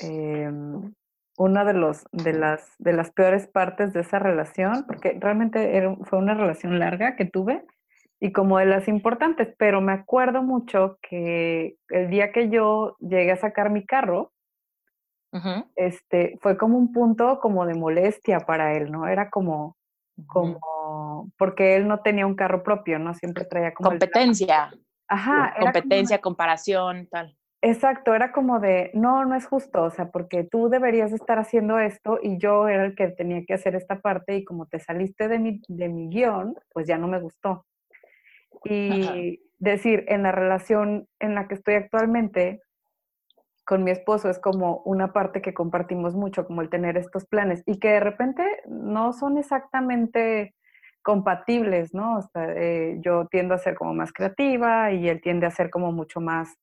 em, una de los de las de las peores partes de esa relación, porque realmente era, fue una relación larga que tuve y como de las importantes, pero me acuerdo mucho que el día que yo llegué a sacar mi carro, este, fue como un punto como de molestia para él, ¿no? Era como, como, porque él no tenía un carro propio, ¿no? Siempre traía como... Competencia. Ajá. Competencia, comparación, tal. Exacto, era como de, no, no es justo, o sea, porque tú deberías estar haciendo esto y yo era el que tenía que hacer esta parte y como te saliste de mi, de mi guion, pues ya no me gustó. Y decir, en la relación en la que estoy actualmente, con mi esposo es como una parte que compartimos mucho, como el tener estos planes y que de repente no son exactamente compatibles, ¿no? O sea, eh, yo tiendo a ser como más creativa y él tiende a ser como mucho más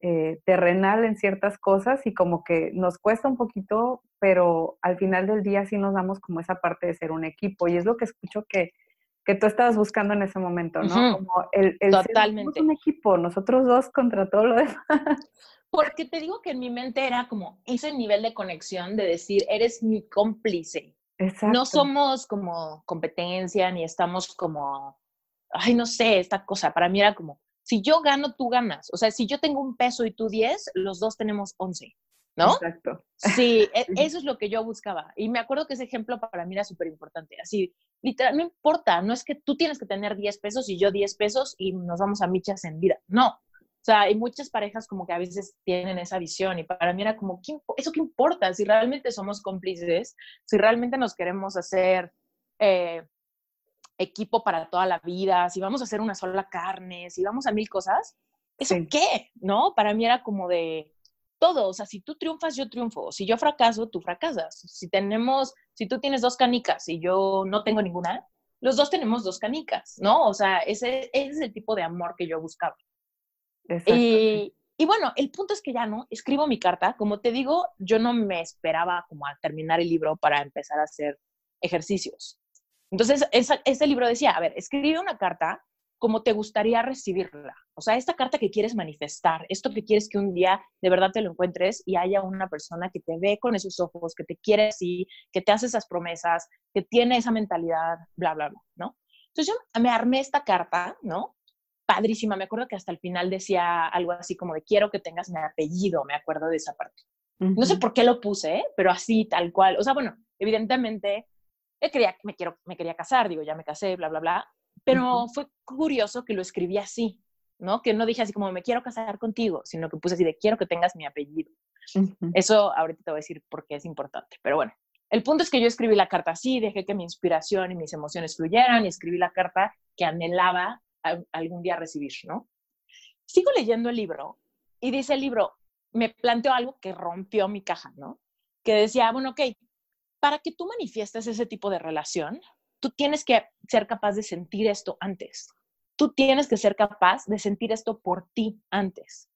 eh, terrenal en ciertas cosas y como que nos cuesta un poquito, pero al final del día sí nos damos como esa parte de ser un equipo y es lo que escucho que, que tú estabas buscando en ese momento, ¿no? Como el, el Totalmente. Ser un equipo, nosotros dos contra todo lo demás. Porque te digo que en mi mente era como ese nivel de conexión de decir, eres mi cómplice. Exacto. No somos como competencia ni estamos como, ay, no sé, esta cosa. Para mí era como, si yo gano, tú ganas. O sea, si yo tengo un peso y tú diez, los dos tenemos once. ¿No? Exacto. Sí, [laughs] e, eso es lo que yo buscaba. Y me acuerdo que ese ejemplo para mí era súper importante. Así, literal, no importa, no es que tú tienes que tener 10 pesos y yo 10 pesos y nos vamos a michas en vida. No, sea, hay muchas parejas como que a veces tienen esa visión y para mí era como, ¿eso qué importa? Si realmente somos cómplices, si realmente nos queremos hacer eh, equipo para toda la vida, si vamos a hacer una sola carne, si vamos a mil cosas, ¿eso qué? ¿No? Para mí era como de todo, o sea, si tú triunfas, yo triunfo, si yo fracaso, tú fracasas. Si tenemos, si tú tienes dos canicas y yo no tengo ninguna, los dos tenemos dos canicas, ¿no? O sea, ese, ese es el tipo de amor que yo buscaba. Y, bueno, el punto es que ya no, escribo mi carta. Como te digo, yo no me esperaba como a terminar el libro para empezar a hacer ejercicios. Entonces, ese libro decía, a ver, escribe una carta como te gustaría recibirla. O sea, esta carta que quieres manifestar, esto que quieres que un día de verdad te lo encuentres y haya una persona que te ve con esos ojos, que te quiere así, que te hace esas promesas, que tiene esa mentalidad, bla, bla, bla, ¿no? Entonces yo me armé esta carta, ¿no? Padrísima. Me acuerdo que hasta el final decía algo así como de quiero que tengas mi apellido, me acuerdo de esa parte. No sé por qué lo puse, pero así, tal cual. O sea, bueno, evidentemente quería, me, quiero, me quería casar, digo, ya me casé, bla, bla, bla. Pero fue curioso que lo escribí así, ¿no? Que no dije así como me quiero casar contigo, sino que puse así de quiero que tengas mi apellido. Eso ahorita te voy a decir por qué es importante, pero bueno. El punto es que yo escribí la carta así, dejé que mi inspiración y mis emociones fluyeran y escribí la carta que anhelaba algún día recibir, ¿no? Sigo leyendo el libro y dice el libro, me planteó algo que rompió mi caja, ¿no? Que decía, bueno, ok, para que tú manifiestes ese tipo de relación, tú tienes que ser capaz de sentir esto antes. Tú tienes que ser capaz de sentir esto por ti antes.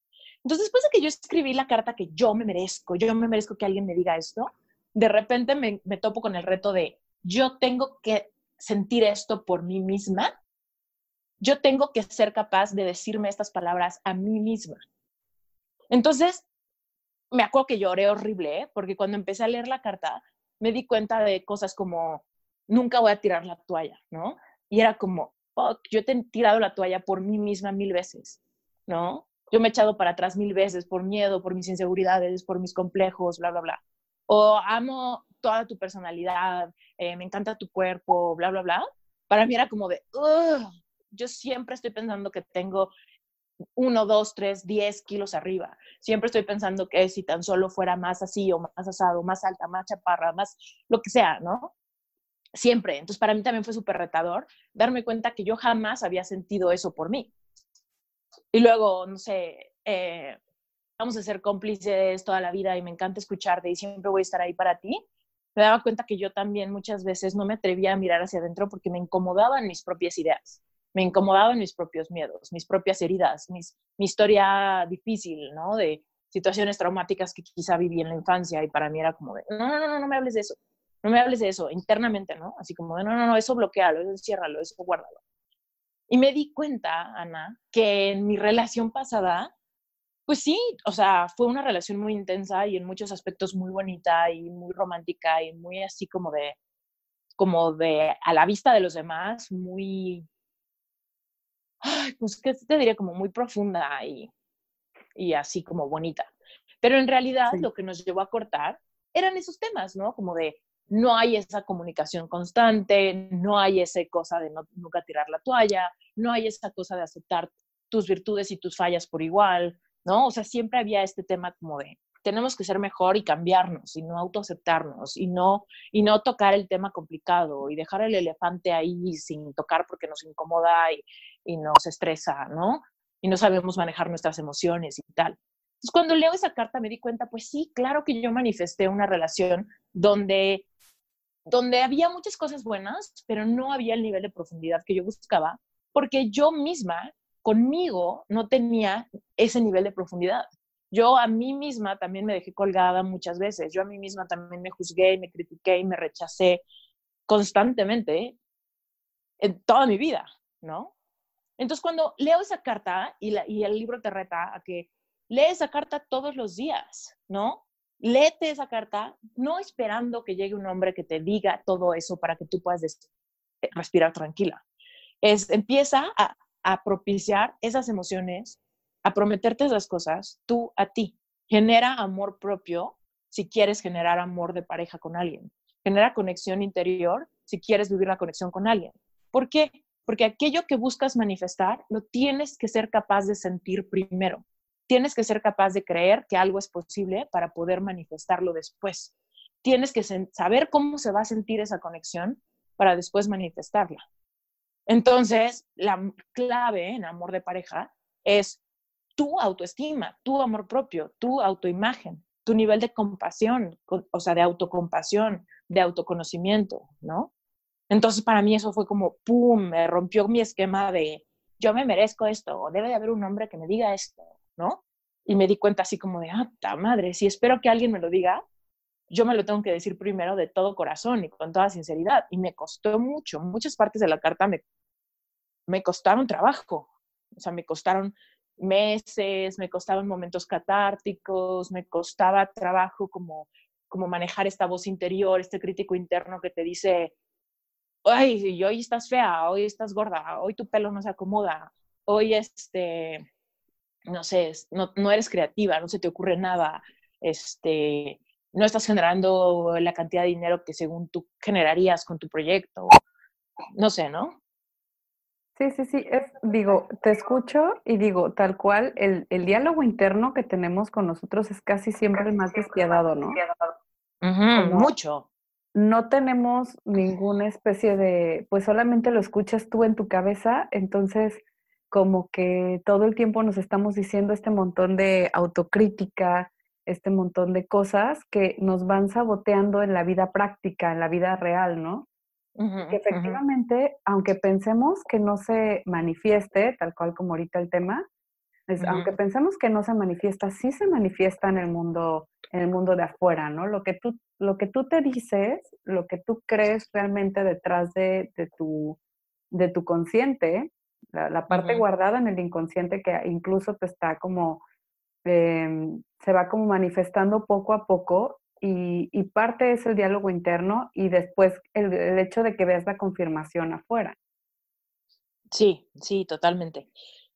Entonces, después de que yo escribí la carta que yo me merezco, yo me merezco que alguien me diga esto, de repente me, me topo con el reto de yo tengo que sentir esto por mí misma yo tengo que ser capaz de decirme estas palabras a mí misma. Entonces, me acuerdo que lloré horrible, ¿eh? porque cuando empecé a leer la carta, me di cuenta de cosas como, nunca voy a tirar la toalla, ¿no? Y era como, oh, yo he tirado la toalla por mí misma mil veces, ¿no? Yo me he echado para atrás mil veces por miedo, por mis inseguridades, por mis complejos, bla, bla, bla. O amo toda tu personalidad, eh, me encanta tu cuerpo, bla, bla, bla. Para mí era como de, yo siempre estoy pensando que tengo uno, dos, tres, diez kilos arriba. Siempre estoy pensando que si tan solo fuera más así o más asado, más alta, más chaparra, más lo que sea, ¿no? Siempre. Entonces, para mí también fue súper retador darme cuenta que yo jamás había sentido eso por mí. Y luego, no sé, eh, vamos a ser cómplices toda la vida y me encanta escucharte y siempre voy a estar ahí para ti. Me daba cuenta que yo también muchas veces no me atrevía a mirar hacia adentro porque me incomodaban mis propias ideas me incomodaban mis propios miedos, mis propias heridas, mi historia difícil, ¿no? De situaciones traumáticas que quizá viví en la infancia y para mí era como de, no, no, no, no me hables de eso, no me hables de eso internamente, ¿no? Así como de, no, no, no, eso bloquealo, eso enciérralo, eso guárdalo. Y me di cuenta, Ana, que en mi relación pasada, pues sí, o sea, fue una relación muy intensa y en muchos aspectos muy bonita y muy romántica y muy así como de, como de a la vista de los demás, muy pues que te diría como muy profunda y, y así como bonita. Pero en realidad lo que nos llevó a cortar eran esos temas, ¿no? Como de no hay esa comunicación constante, no hay esa cosa de no, nunca tirar la toalla, no hay esa cosa de aceptar tus virtudes y tus fallas por igual, ¿no? O sea, siempre había este tema como de tenemos que ser mejor y cambiarnos y no autoaceptarnos y no, y no tocar el tema complicado y dejar el elefante ahí sin tocar porque nos incomoda y, y nos estresa, ¿no? Y no sabemos manejar nuestras emociones y tal. Entonces, cuando leo esa carta me di cuenta, pues sí, claro que yo manifesté una relación donde, donde había muchas cosas buenas, pero no había el nivel de profundidad que yo buscaba, porque yo misma, conmigo, no tenía ese nivel de profundidad. Yo a mí misma también me dejé colgada muchas veces. Yo a mí misma también me juzgué, me critiqué y me rechacé constantemente en toda mi vida, ¿no? Entonces, cuando leo esa carta y, y el libro te reta a que lee esa carta todos los días, ¿no? Léete esa carta, no esperando que llegue un hombre que te diga todo eso para que tú puedas eh, respirar tranquila. Es, empieza a, a propiciar esas emociones a prometerte esas cosas tú a ti. Genera amor propio si quieres generar amor de pareja con alguien. Genera conexión interior si quieres vivir la conexión con alguien. ¿Por qué? Porque aquello que buscas manifestar lo tienes que ser capaz de sentir primero. Tienes que ser capaz de creer que algo es posible para poder manifestarlo después. Tienes que saber cómo se va a sentir esa conexión para después manifestarla. Entonces, la clave en amor de pareja es tu autoestima, tu amor propio, tu autoimagen, tu nivel de compasión, o sea, de autocompasión, de autoconocimiento, ¿no? Entonces, para mí eso fue como, ¡pum!, me rompió mi esquema de, yo me merezco esto, o debe de haber un hombre que me diga esto, ¿no? Y me di cuenta así como de, ah, ta madre, si espero que alguien me lo diga, yo me lo tengo que decir primero de todo corazón y con toda sinceridad. Y me costó mucho, muchas partes de la carta me, me costaron trabajo, o sea, me costaron meses, me costaban momentos catárticos, me costaba trabajo como, como manejar esta voz interior, este crítico interno que te dice, ay, hoy estás fea, hoy estás gorda, hoy tu pelo no se acomoda, hoy este, no sé, no, no eres creativa, no se te ocurre nada, este, no estás generando la cantidad de dinero que según tú generarías con tu proyecto, no sé, ¿no? Sí, sí, sí, es, digo, te escucho y digo, tal cual, el, el diálogo interno que tenemos con nosotros es casi siempre el más despiadado, ¿no? mucho. No tenemos ninguna especie de, pues solamente lo escuchas tú en tu cabeza, entonces como que todo el tiempo nos estamos diciendo este montón de autocrítica, este montón de cosas que nos van saboteando en la vida práctica, en la vida real, ¿no? que efectivamente, aunque pensemos que no se manifieste, tal cual como ahorita el tema, es, aunque pensemos que no se manifiesta, sí se manifiesta en el mundo, en el mundo de afuera, ¿no? Lo que tú, lo que tú te dices, lo que tú crees realmente detrás de, de tu, de tu consciente, la, parte guardada en el inconsciente que incluso te está como, em, se va como manifestando poco a poco y, parte es el diálogo interno y después el, hecho de que veas la confirmación afuera. Sí, sí, totalmente.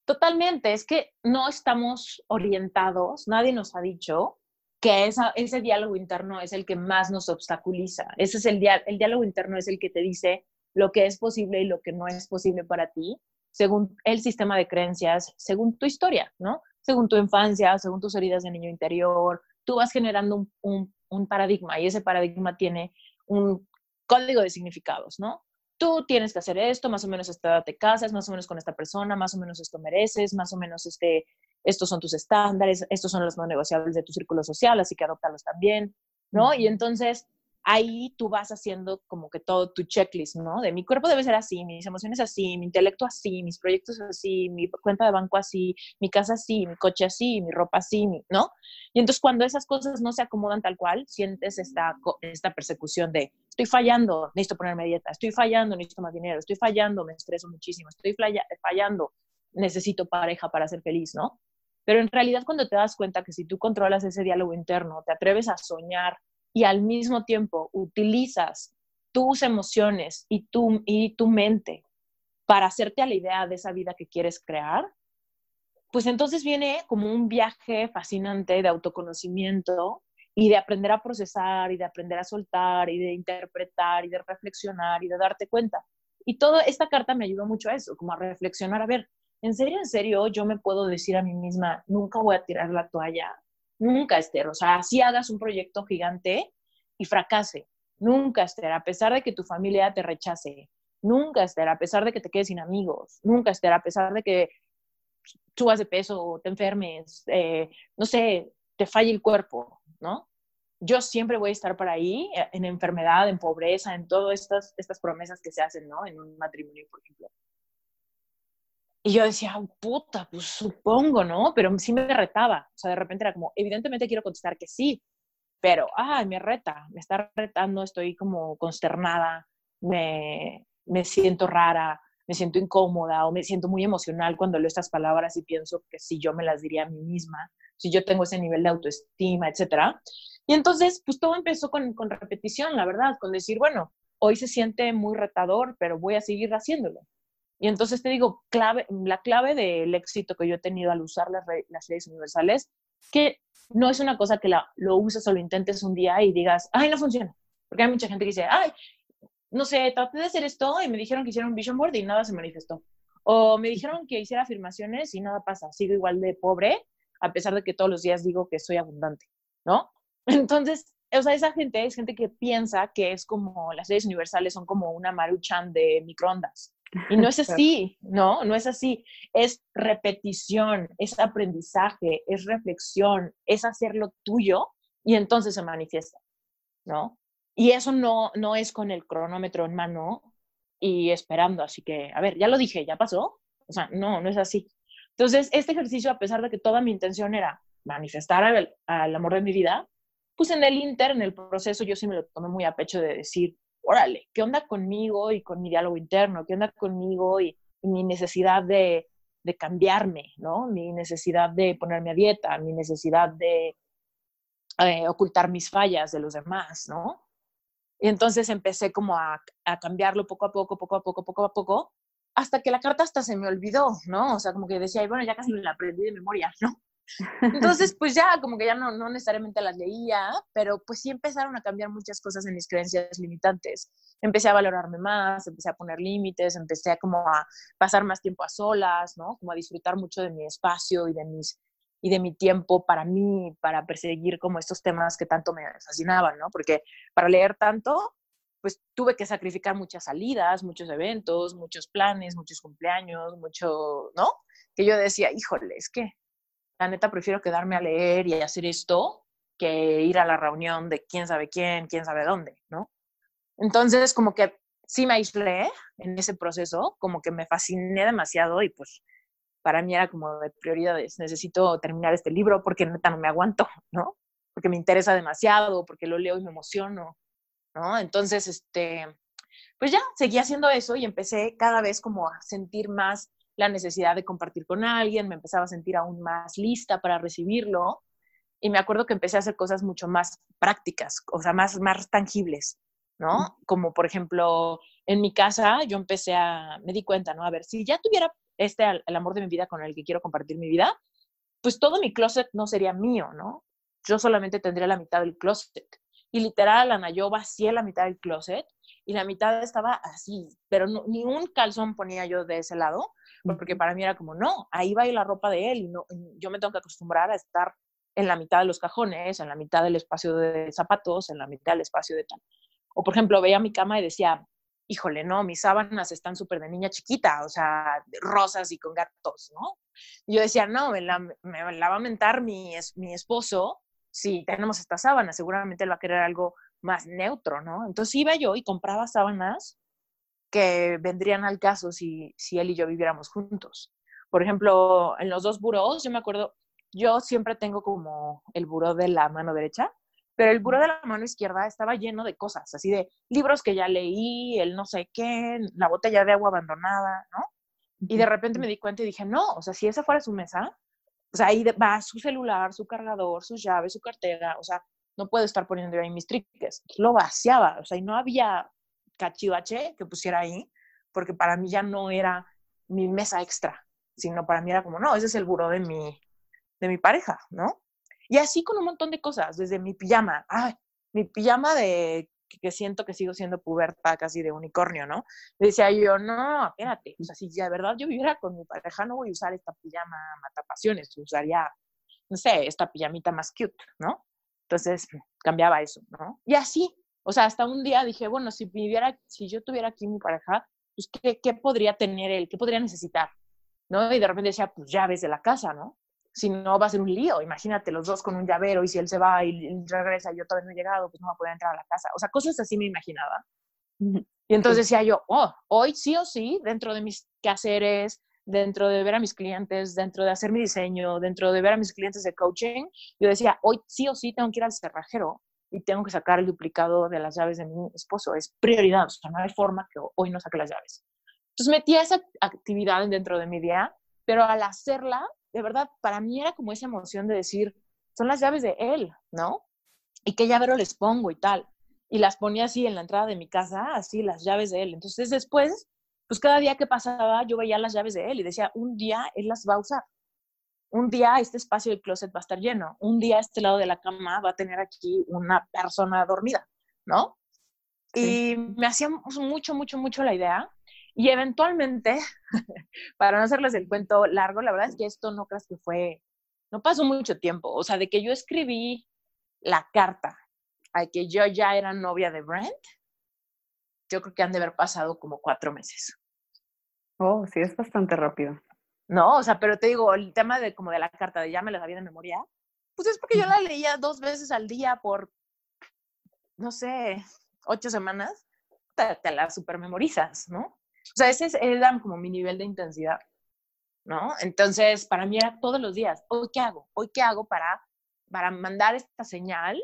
Totalmente, es que no estamos orientados, nadie nos ha dicho que ese diálogo interno es el que más nos obstaculiza. Ese es el, diálogo interno, es el que te dice lo que es posible y lo que no es posible para ti, según el sistema de creencias, según tu historia, ¿no? Según tu infancia, según tus heridas de niño interior, tú vas generando un paradigma y ese paradigma tiene un código de significados, ¿no? Tú tienes que hacer esto, más o menos esta edad te casas, más o menos con esta persona, más o menos esto mereces, más o menos este, estos son tus estándares, estos son los no negociables de tu círculo social, así que adoptarlos también, ¿no? Y entonces ahí tú vas haciendo como que todo tu checklist, ¿no? De mi cuerpo debe ser así, mis emociones así, mi intelecto así, mis proyectos así, mi cuenta de banco así, mi casa así, mi coche así, mi ropa así, ¿no? Y entonces cuando esas cosas no se acomodan tal cual, sientes esta, esta persecución de estoy fallando, necesito ponerme dieta, estoy fallando, necesito más dinero, estoy fallando, me estreso muchísimo, estoy fallando, necesito pareja para ser feliz, ¿no? Pero en realidad cuando te das cuenta que si tú controlas ese diálogo interno, te atreves a soñar y al mismo tiempo utilizas tus emociones y tu, y tu mente para hacerte a la idea de esa vida que quieres crear, pues entonces viene como un viaje fascinante de autoconocimiento y de aprender a procesar y de aprender a soltar y de interpretar y de reflexionar y de darte cuenta. Y toda esta carta me ayudó mucho a eso, como a reflexionar, a ver, en serio, en serio, yo me puedo decir a mí misma, nunca voy a tirar la toalla, Nunca, Esther. O sea, si hagas un proyecto gigante y fracase. Nunca, Esther, a pesar de que tu familia te rechace. Nunca, Esther, a pesar de que te quedes sin amigos. Nunca, Esther, a pesar de que subas de peso, te enfermes, eh, no sé, te falle el cuerpo, ¿no? Yo siempre voy a estar por ahí, eh, en enfermedad, en pobreza, en todas estas, estas promesas que se hacen, ¿no? En un matrimonio, por ejemplo. Y yo decía, puta, pues supongo, ¿no? Pero sí me retaba. O sea, de repente era como, evidentemente quiero contestar que sí, pero, ay, me reta, me está retando, estoy como consternada, me, me siento rara, me siento incómoda o me siento muy emocional cuando leo estas palabras y pienso que si yo me las diría a mí misma, si yo tengo ese nivel de autoestima, etcétera. Y entonces, pues todo empezó con, con repetición, la verdad, con decir, bueno, hoy se siente muy retador, pero voy a seguir haciéndolo. Y entonces te digo, clave, la clave del éxito que yo he tenido al usar las, las leyes universales, que no es una cosa que la, lo uses o lo intentes un día y digas, ay, no funciona. Porque hay mucha gente que dice, ay, no sé, traté de hacer esto y me dijeron que hiciera un vision board y nada se manifestó. O me dijeron que hiciera afirmaciones y nada pasa. Sigo igual de pobre, a pesar de que todos los días digo que soy abundante, ¿no? [laughs] Entonces, o sea, esa gente es gente que piensa que es como las leyes universales son como una maruchan de microondas Y no es [laughs] así, no, no es así. Es repetición, es aprendizaje, es reflexión, es hacerlo tuyo y entonces se manifiesta, ¿no? Y eso no, no es con el cronómetro en mano y esperando, así que, a ver, ya lo dije, ya pasó. O sea, no, no es así. Entonces, este ejercicio, a pesar de que toda mi intención era manifestar al, amor de mi vida, pues en el inter, en el proceso, yo sí me lo tomé muy a pecho de decir, órale, ¿qué onda conmigo y con mi diálogo interno? ¿Qué onda conmigo y, mi necesidad de, de, cambiarme, ¿no? Mi necesidad de ponerme a dieta, mi necesidad de eh, ocultar mis fallas de los demás, ¿no? Y entonces empecé como a, a, cambiarlo poco a poco, poco a poco, poco a poco, hasta que la carta hasta se me olvidó, ¿no? O sea, como que decía, bueno, ya casi me la aprendí de memoria, [laughs] ¿no? Entonces, pues ya, como que ya no, no necesariamente las leía, pero pues sí empezaron a cambiar muchas cosas en mis creencias limitantes. Empecé a valorarme más, empecé a poner límites, empecé a como a pasar más tiempo a solas, ¿no? Como a disfrutar mucho de mi espacio y de mis y de mi tiempo para mí, para perseguir como estos temas que tanto me fascinaban, ¿no? Porque para leer tanto, pues tuve que sacrificar muchas salidas, muchos eventos, muchos planes, muchos cumpleaños, mucho, ¿no? Que yo decía, híjole, es que la neta prefiero quedarme a leer y hacer esto que ir a la reunión de quién sabe quién, quién sabe dónde, ¿no? Entonces, como que sí me aislé en ese proceso, como que me fasciné demasiado y pues para mí era como de prioridades, necesito terminar este libro porque neta no me aguanto, ¿no? Porque me interesa demasiado, porque lo leo y me emociono, ¿no? Entonces, este, pues ya, seguí haciendo eso y empecé cada vez como a sentir más la necesidad de compartir con alguien, me empezaba a sentir aún más lista para recibirlo y me acuerdo que empecé a hacer cosas mucho más prácticas, o sea, más, más tangibles, ¿no? Como por ejemplo, en mi casa yo empecé a, me di cuenta, ¿no? A ver, si ya tuviera este, el amor de mi vida con el que quiero compartir mi vida, pues todo mi closet no sería mío, ¿no? Yo solamente tendría la mitad del closet. Y literal, Ana, yo vacié la mitad del closet y la mitad estaba así, pero ni un calzón ponía yo de ese lado porque para mí era como, no, ahí va la ropa de él y no, yo me tengo que acostumbrar a estar en la mitad de los cajones, en la mitad del espacio de zapatos, en la mitad del espacio de tal. O por ejemplo, veía mi cama y decía, híjole, no, mis sábanas están súper de niña chiquita, o sea, rosas y con gatos, ¿no? Y yo decía, no, me la, me la va a mentar mi, mi esposo si tenemos esta sábana, seguramente él va a querer algo más neutro, ¿no? Entonces iba yo y compraba sábanas que vendrían al caso si, si él y yo viviéramos juntos. Por ejemplo, en los dos buros, yo me acuerdo, yo siempre tengo como el buró de la mano derecha, pero el buró de la mano izquierda estaba lleno de cosas, así de libros que ya leí, el no sé qué, la botella de agua abandonada, ¿no? Y de repente me di cuenta y dije, no, o sea, si esa fuera su mesa, o sea, ahí va su celular, su cargador, sus llaves, su cartera, o sea, no puedo estar poniendo ahí mis triques. Lo vaciaba, o sea, y no había cachivache que pusiera ahí, porque para mí ya no era mi mesa extra, sino para mí era como, no, ese es el buró de mi, de mi pareja, ¿no? Y así con un montón de cosas, desde mi pijama, ay, mi pijama de que siento que sigo siendo puberta casi de unicornio, ¿no? decía yo, no, espérate, o sea, si de verdad yo viviera con mi pareja, no voy a usar esta pijama matapasiones, usaría, no sé, esta pijamita más cute, ¿no? Entonces cambiaba eso, ¿no? Y así, o sea, hasta un día dije, bueno, si viviera, si yo tuviera aquí mi pareja, pues, ¿qué, ¿qué, podría tener él? ¿Qué podría necesitar? ¿No? Y de repente decía, pues llaves de la casa, ¿no? Si no, va a ser un lío. Imagínate los dos con un llavero y si él se va y, regresa y yo todavía no he llegado, pues no va a poder entrar a la casa. O sea, cosas así me imaginaba. Y entonces decía yo, oh, hoy sí o sí, dentro de mis quehaceres, dentro de ver a mis clientes, dentro de hacer mi diseño, dentro de ver a mis clientes de coaching, yo decía, hoy sí o sí tengo que ir al cerrajero y tengo que sacar el duplicado de las llaves de mi esposo. Es prioridad, o sea, no hay forma que hoy no saque las llaves. Entonces metí esa actividad dentro de mi día, pero al hacerla, de verdad, para mí era como esa emoción de decir, son las llaves de él, ¿no? Y qué llavero les pongo y tal. Y las ponía así en la entrada de mi casa, así las llaves de él. Entonces después, pues cada día que pasaba, yo veía las llaves de él y decía, un día él las va a usar un día este espacio del closet va a estar lleno, un día este lado de la cama va a tener aquí una persona dormida, ¿no? Y me hacía mucho, mucho, mucho la idea. Y eventualmente, [laughs] para no hacerles el cuento largo, la verdad es que esto no creas que fue, no pasó mucho tiempo. O sea, de que yo escribí la carta a que yo ya era novia de Brent, yo creo que han de haber pasado como cuatro meses. Oh, sí, es bastante rápido. No, o sea, pero te digo, el tema de como de la carta de ya me la sabía de memoria, pues es porque yo la leía dos veces al día por, no sé, ocho semanas, te, te la supermemorizas, ¿no? O sea, ese era como mi nivel de intensidad, ¿no? Entonces, para mí era todos los días, ¿hoy qué hago? ¿Hoy qué hago para, para mandar esta señal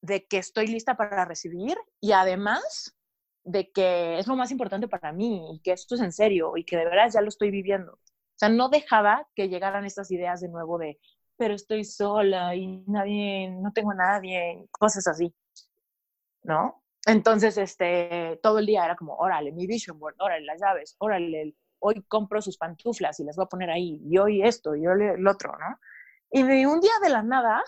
de que estoy lista para recibir y además de que es lo más importante para mí y que esto es en serio y que de verdad ya lo estoy viviendo. O sea, no dejaba que llegaran estas ideas de nuevo de, pero estoy sola y nadie, no tengo a nadie, cosas así, ¿no? Entonces, este, todo el día era como, órale, mi vision board, órale, las llaves, órale, hoy compro sus pantuflas y las voy a poner ahí, y hoy esto, y hoy el otro, ¿no? Y un día de la nada,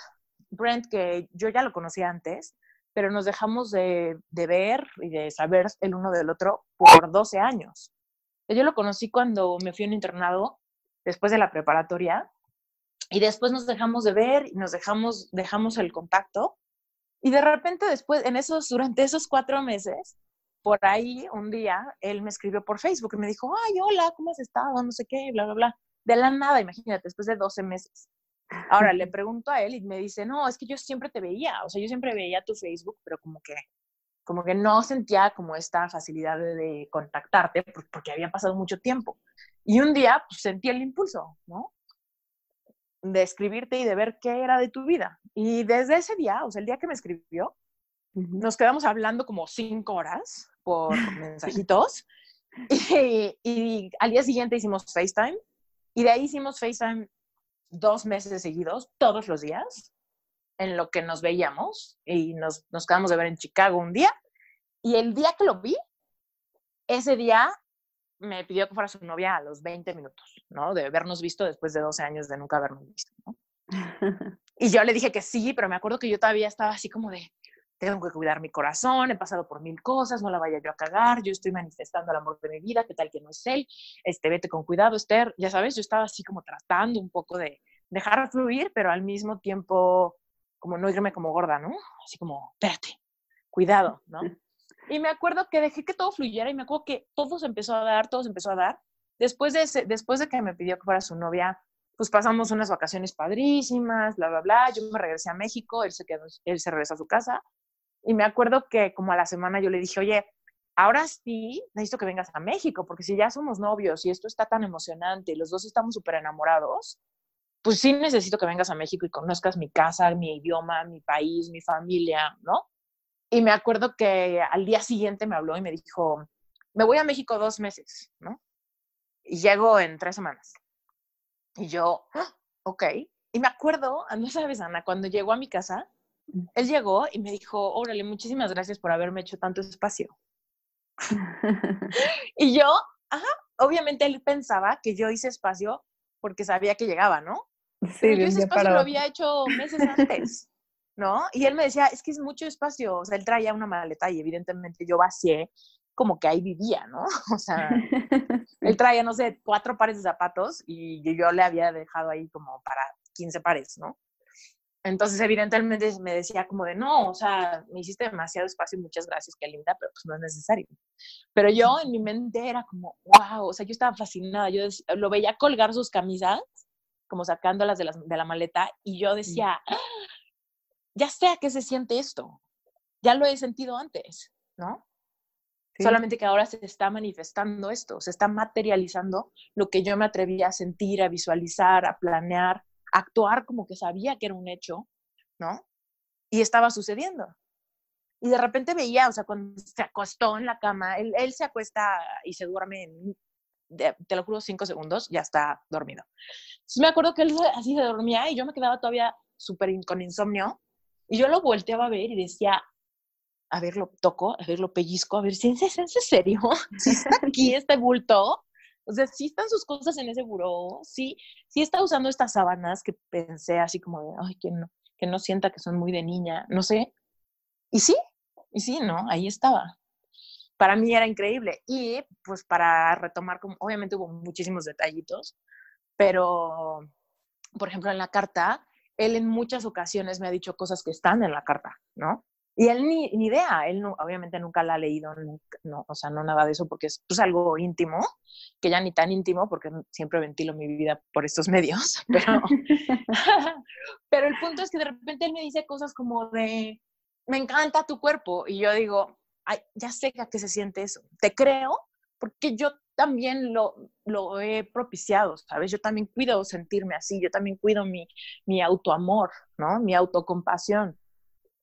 Brent, que yo ya lo conocía antes, pero nos dejamos de, de, ver y de saber el uno del otro por 12 años. Yo lo conocí cuando me fui a un internado después de la preparatoria y después nos dejamos de ver y nos dejamos, dejamos el contacto y de repente después, en esos, durante esos cuatro meses, por ahí un día, él me escribió por Facebook y me dijo, ay, hola, ¿cómo has estado? No sé qué, bla, bla, bla. De la nada, imagínate, después de 12 meses. Ahora le pregunto a él y me dice, no, es que yo siempre te veía, o sea, yo siempre veía tu Facebook, pero como que, como que no sentía como esta facilidad de, contactarte porque había pasado mucho tiempo. Y un día pues, sentí el impulso, ¿no? De escribirte y de ver qué era de tu vida. Y desde ese día, o sea, el día que me escribió, nos quedamos hablando como cinco horas por [laughs] mensajitos. Y, y, al día siguiente hicimos FaceTime. Y de ahí hicimos FaceTime dos meses seguidos, todos los días, en lo que nos veíamos. Y nos, nos quedamos de ver en Chicago un día. Y el día que lo vi, ese día me pidió que fuera su novia a los 20 minutos, ¿no? De habernos visto después de 12 años de nunca habernos visto, ¿no? [laughs] Y yo le dije que sí, pero me acuerdo que yo todavía estaba así como de, tengo que cuidar mi corazón, he pasado por mil cosas, no la vaya yo a cagar, yo estoy manifestando el amor de mi vida, qué tal que no es él, este, vete con cuidado, Esther, ya sabes, yo estaba así como tratando un poco de dejar fluir, pero al mismo tiempo como no irme como gorda, ¿no? Así como, espérate, cuidado, ¿no? Y me acuerdo que dejé que todo fluyera y me acuerdo que todo se empezó a dar, todo se empezó a dar. Después de, ese, después de que me pidió que fuera su novia, pues pasamos unas vacaciones padrísimas, bla, bla, bla. Yo me regresé a México, él se, quedó, él se regresó a su casa. Y me acuerdo que como a la semana yo le dije, oye, ahora sí necesito que vengas a México, porque si ya somos novios y esto está tan emocionante y los dos estamos súper enamorados, pues sí necesito que vengas a México y conozcas mi casa, mi idioma, mi país, mi familia, ¿no? Y me acuerdo que al día siguiente me habló y me dijo, me voy a México dos meses, ¿no? Y llego en tres semanas. Y yo, ¡Ah! ok. Y me acuerdo, ah, no sabes, Ana, cuando llegó a mi casa, mm. él llegó y me dijo, órale, muchísimas gracias por haberme hecho tanto espacio. [laughs] y yo, ajá, obviamente él pensaba que yo hice espacio porque sabía que llegaba, ¿no? Sí, Pero yo ese espacio lo había hecho meses [laughs] antes. ¿No? Y él me decía, es que es mucho espacio, o sea, él traía una maleta y evidentemente yo vacié como que ahí vivía, ¿no? [laughs] O sea, él [laughs] traía, no sé, cuatro pares de zapatos y yo le había dejado ahí como para 15 pares, ¿no? Entonces, evidentemente me decía como de, no, o sea, me hiciste demasiado espacio, muchas gracias, qué linda, pero pues no es necesario. Pero yo en mi mente era como, wow, o sea, yo estaba fascinada, yo lo veía colgar sus camisas, como sacándolas de, las, de la maleta, y yo decía, ¡Ah! Ya sé a qué se siente esto, ya lo he sentido antes, ¿no? Solamente que ahora se está manifestando esto, se está materializando lo que yo me atreví a sentir, a visualizar, a planear, a actuar como que sabía que era un hecho, ¿no? Y estaba sucediendo. Y de repente veía, o sea, cuando se acostó en la cama, él, se acuesta y se duerme en, te lo juro, cinco segundos, ya está dormido. Entonces me acuerdo que él así se dormía y yo me quedaba todavía súper con insomnio y yo lo volteaba a ver y decía, a ver, lo toco, a ver, lo pellizco, a ver, si es, en serio? [laughs] ¿Sí está [laughs] aquí este bulto? O sea, sí están sus cosas en ese buró, sí, sí está usando estas sábanas que pensé así como de, ay, que no, que no sienta que son muy de niña, no sé. Y sí, y sí, ¿no? Ahí estaba. Para mí era increíble. Y pues para retomar, como, obviamente hubo muchísimos detallitos, pero, por ejemplo, en la carta él en muchas ocasiones me ha dicho cosas que están en la carta, ¿no? Y él ni, ni idea, él no, obviamente nunca la ha leído, no, o sea, no nada de eso, porque es pues, algo íntimo, que ya ni tan íntimo, porque siempre ventilo mi vida por estos medios, [laughs] pero, [laughs] pero el punto es que de repente él me dice cosas como de, me encanta tu cuerpo, y yo digo, Ay, ya sé a qué se siente eso, te creo, porque yo también lo, lo he propiciado, ¿sabes? Yo también cuido sentirme así, yo también cuido mi, mi autoamor, ¿no? Mi autocompasión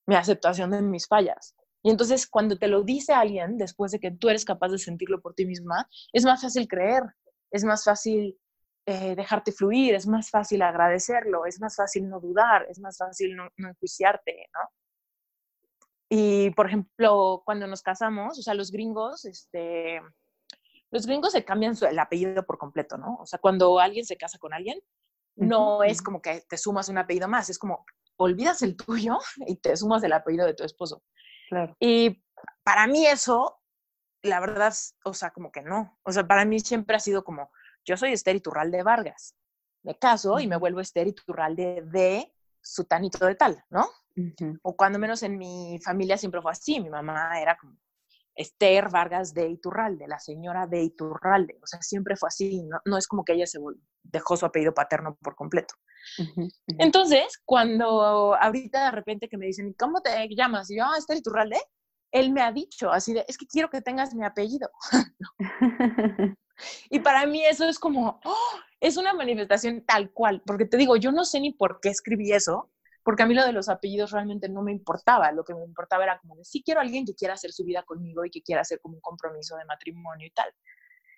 mi aceptación de mis fallas. Y entonces cuando te lo dice alguien, después de que tú eres capaz de sentirlo por ti misma, es más fácil creer, es más fácil eh, dejarte fluir, es más fácil agradecerlo, es más fácil no dudar, es más fácil no, no enjuiciarte, ¿no? Y, por ejemplo, cuando nos casamos, o sea, los gringos, este, los gringos se cambian el apellido por completo, ¿no? O sea, cuando alguien se casa con alguien, no es como que te sumas un apellido más, es como olvidas el tuyo [laughs] y te sumas el apellido de tu esposo. Claro. Y para mí eso, la verdad, o sea, como que no. O sea, para mí siempre ha sido como, yo soy Esther Iturralde Vargas. Me caso y me vuelvo Esther Iturralde de Sutanito de tal, ¿no? O cuando menos en mi familia siempre fue así. Mi mamá era como Esther Vargas de Iturralde, la señora de Iturralde. O sea, siempre fue así. No, no es como que ella se dejó su apellido paterno por completo. Entonces, cuando ahorita de repente que me dicen, ¿cómo te llamas? Y yo, ah, Esther Iturralde, él me ha dicho así de, es que quiero que tengas mi apellido. [laughs] y para mí eso es como, ¡oh! es una manifestación tal cual, porque te digo, yo no sé ni por qué escribí eso, porque a mí lo de los apellidos realmente no me importaba, lo que me importaba era como de, sí quiero a alguien que quiera hacer su vida conmigo y que quiera hacer como un compromiso de matrimonio y tal.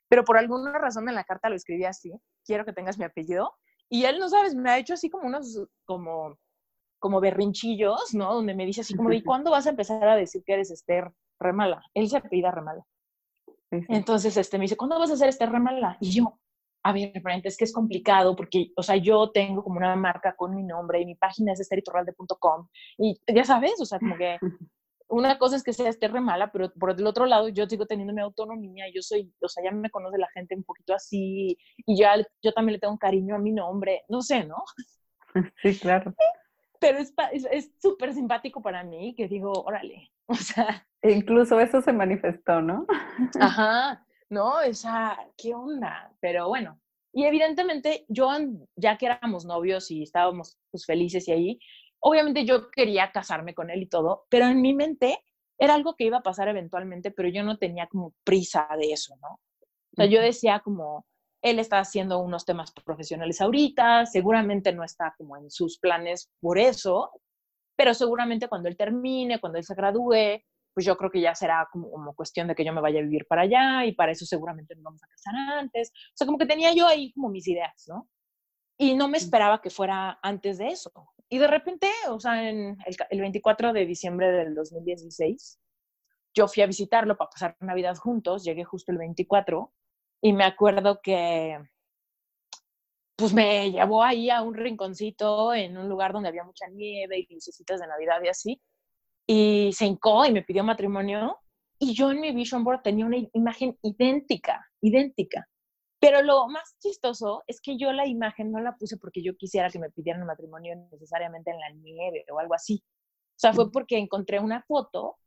Pero por alguna razón en la carta lo escribí así, quiero que tengas mi apellido, y él, no sabes, me ha hecho así como unos, como, como berrinchillos, ¿no? Donde me dice así como, ¿y [laughs] cuándo vas a empezar a decir que eres Esther Remala? Él se apellida Remala. Entonces, este, me dice, ¿cuándo vas a ser Esther Remala? Y yo, a ver, es que es complicado porque, o sea, yo tengo como una marca con mi nombre y mi página es esteritorralde.com y ya sabes, o sea, como que una cosa es que sea esté re mala, pero por el otro lado yo sigo teniendo mi autonomía, yo soy, o sea, ya me conoce la gente un poquito así y ya yo también le tengo un cariño a mi nombre, no sé, ¿no? [laughs] Sí, claro. Pero es súper simpático para mí que digo, órale, [laughs] o sea. E incluso eso se manifestó, ¿no? Ajá, no, esa, ¿qué onda? Pero bueno, y evidentemente yo, ya que éramos novios y estábamos pues felices y ahí, Obviamente yo quería casarme con él y todo, pero en mi mente era algo que iba a pasar eventualmente, pero yo no tenía como prisa de eso, ¿no? O sea, yo decía como, él está haciendo unos temas profesionales ahorita, seguramente no está como en sus planes por eso, pero seguramente cuando él termine, cuando él se gradúe, pues yo creo que ya será como, como, cuestión de que yo me vaya a vivir para allá y para eso seguramente nos vamos a casar antes. O sea, como que tenía yo ahí como mis ideas, ¿no? Y no me esperaba que fuera antes de eso. Y de repente, o sea, en el, 24 de diciembre del 2016, yo fui a visitarlo para pasar Navidad juntos, llegué justo el 24 y me acuerdo que pues me llevó ahí a un rinconcito en un lugar donde había mucha nieve y lucecitas de Navidad y así. Y se hincó y me pidió matrimonio. Y yo en mi vision board tenía una imagen idéntica, idéntica. Pero lo más chistoso es que yo la imagen no la puse porque yo quisiera que me pidieran matrimonio necesariamente en la nieve o algo así. O sea, fue porque encontré una foto,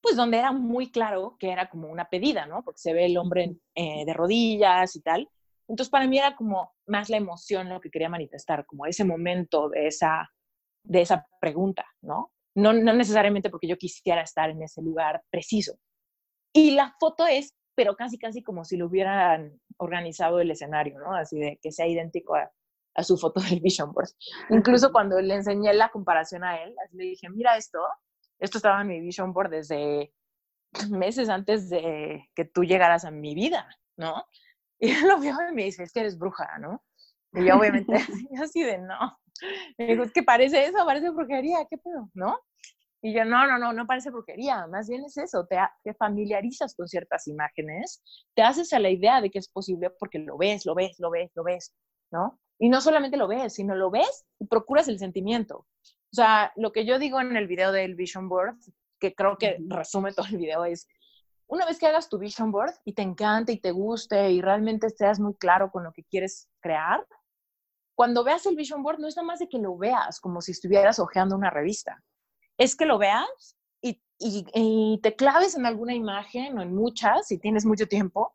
pues donde era muy claro que era como una pedida, ¿no? Porque se ve el hombre eh, de rodillas y tal. Entonces, para mí era como más la emoción lo que quería manifestar, como ese momento de esa, de esa pregunta, ¿no? No, no necesariamente porque yo quisiera estar en ese lugar preciso. Y la foto es pero casi, casi como si lo hubieran organizado el escenario, ¿no? Así de que sea idéntico a, su foto del Vision Board. Incluso cuando le enseñé la comparación a él, le dije, mira esto, esto estaba en mi Vision Board desde meses antes de que tú llegaras a mi vida, ¿no? [laughs] Y él lo vio y me dice, es que eres bruja, ¿no? Y yo obviamente [laughs] así de, no. Me dijo, es que parece eso, parece brujería, ¿qué pedo? ¿No? Y yo, no, no, no, no parece brujería, más bien es eso, te, te, familiarizas con ciertas imágenes, te haces a la idea de que es posible porque lo ves, lo ves, lo ves, lo ves, ¿no? Y no solamente lo ves, sino lo ves y procuras el sentimiento. O sea, lo que yo digo en el video del Vision Board, que creo que resume todo el video, es, una vez que hagas tu Vision Board y te encante y te guste y realmente estés muy claro con lo que quieres crear, cuando veas el Vision Board no es nada más de que lo veas como si estuvieras hojeando una revista es que lo veas y y, te claves en alguna imagen o en muchas, si tienes mucho tiempo,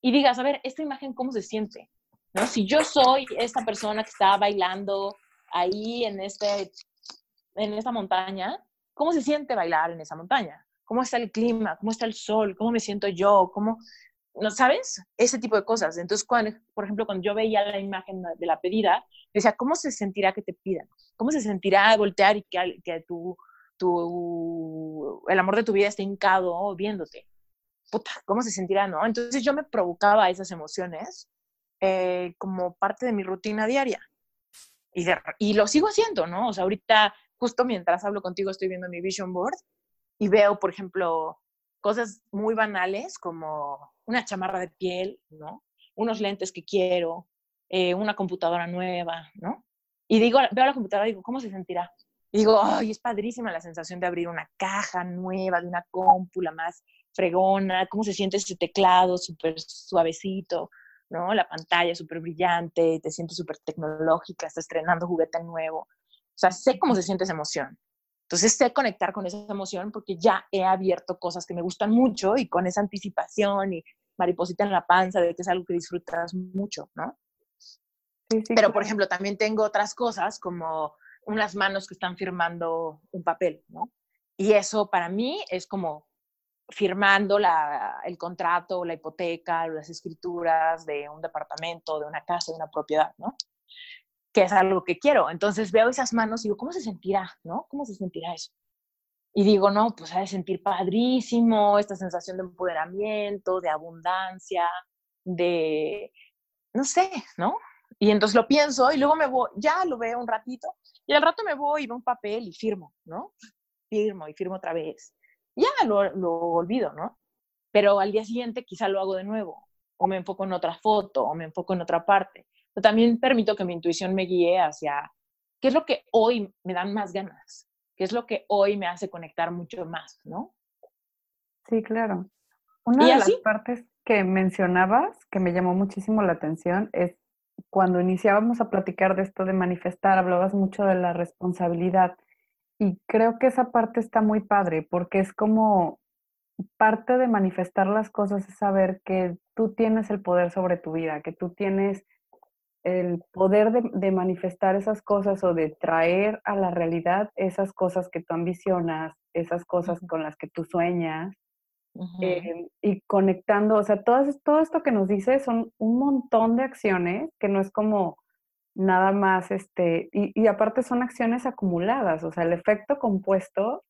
y digas, a ver, esta imagen, ¿cómo se siente? ¿No? Si yo soy esta persona que está bailando ahí en, este, en esta montaña, ¿cómo se siente bailar en esa montaña? ¿Cómo está el clima? ¿Cómo está el sol? ¿Cómo me siento yo? ¿Cómo, ¿no sabes? Ese tipo de cosas. Entonces, cuando, por ejemplo, cuando yo veía la imagen de la pedida, decía, ¿cómo se sentirá que te pidan? ¿Cómo se sentirá voltear y que, que tu, tu, el amor de tu vida esté hincado viéndote? Puta, ¿cómo se sentirá, no? Entonces yo me provocaba esas emociones eh, como parte de mi rutina diaria. Y, y lo sigo haciendo, ¿no? O sea, ahorita, justo mientras hablo contigo, estoy viendo mi vision board y veo, por ejemplo, cosas muy banales como una chamarra de piel, ¿no? Unos lentes que quiero, eh, una computadora nueva, ¿no? Y digo, veo la computadora y digo, ¿cómo se sentirá? Y digo, ay, es padrísima la sensación de abrir una caja nueva, de una cómpula más fregona, cómo se siente ese teclado súper suavecito, ¿no? La pantalla súper brillante, te sientes súper tecnológica, estás estrenando juguete nuevo. O sea, sé cómo se siente esa emoción. Entonces sé conectar con esa emoción porque ya he abierto cosas que me gustan mucho y con esa anticipación y mariposita en la panza de que es algo que disfrutas mucho, ¿no? Pero, por ejemplo, también tengo otras cosas como unas manos que están firmando un papel, ¿no? Y eso para mí es como firmando la, el contrato, la hipoteca, las escrituras de un departamento, de una casa, de una propiedad, ¿no? Que es algo que quiero. Entonces veo esas manos y digo, ¿cómo se sentirá, no? ¿Cómo se sentirá eso? Y digo, no, pues ha de sentir padrísimo, esta sensación de empoderamiento, de abundancia, de, no sé, ¿no? Y entonces lo pienso y luego me voy, ya lo veo un ratito y al rato me voy y veo un papel y firmo, ¿no? Firmo y firmo otra vez. Ya lo, lo olvido, ¿no? Pero al día siguiente quizá lo hago de nuevo o me enfoco en otra foto o me enfoco en otra parte. Pero también permito que mi intuición me guíe hacia qué es lo que hoy me dan más ganas, qué es lo que hoy me hace conectar mucho más, ¿no? Sí, claro. Una de las partes que mencionabas que me llamó muchísimo la atención es cuando iniciábamos a platicar de esto de manifestar, hablabas mucho de la responsabilidad. Y creo que esa parte está muy padre porque es como parte de manifestar las cosas es saber que tú tienes el poder sobre tu vida, que tú tienes el poder de, manifestar esas cosas o de traer a la realidad esas cosas que tú ambicionas, esas cosas con las que tú sueñas, eh, y conectando, o sea, todo, todo esto que nos dice son un montón de acciones que no es como nada más, este, y, y aparte son acciones acumuladas, o sea, el efecto compuesto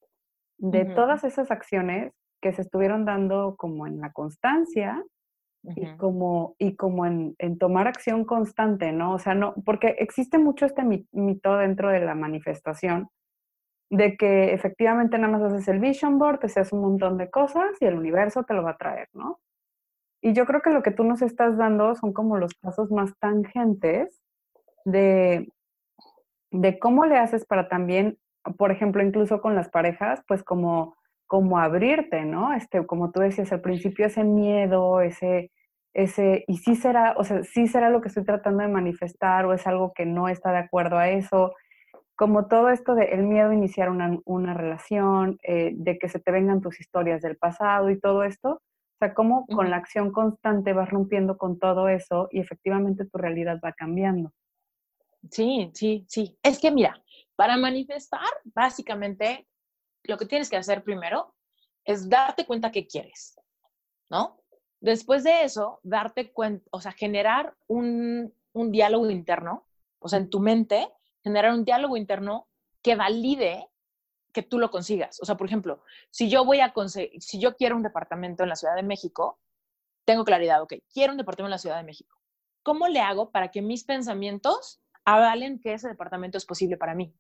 de todas esas acciones que se estuvieron dando como en la constancia, y como, y como en, en, tomar acción constante, ¿no? O sea, no, porque existe mucho este mito dentro de la manifestación de que efectivamente nada más haces el vision board, te haces un montón de cosas y el universo te lo va a traer, ¿no? Y yo creo que lo que tú nos estás dando son como los pasos más tangentes de, de cómo le haces para también, por ejemplo, incluso con las parejas, pues como como abrirte, ¿no? Este, como tú decías al principio, ese miedo, ese, ese, y sí será, o sea, sí será lo que estoy tratando de manifestar o es algo que no está de acuerdo a eso, como todo esto de el miedo a iniciar una, una relación, eh, de que se te vengan tus historias del pasado y todo esto, o sea, cómo con la acción constante vas rompiendo con todo eso y efectivamente tu realidad va cambiando. Sí, sí, sí. Es que mira, para manifestar, básicamente lo que tienes que hacer primero es darte cuenta que quieres, ¿no? Después de eso, darte cuenta, o sea, generar un, un diálogo interno, o sea, en tu mente, generar un diálogo interno que valide que tú lo consigas. O sea, por ejemplo, si yo voy a conseguir, si yo quiero un departamento en la Ciudad de México, tengo claridad, ok, quiero un departamento en la Ciudad de México. ¿Cómo le hago para que mis pensamientos avalen que ese departamento es posible para mí?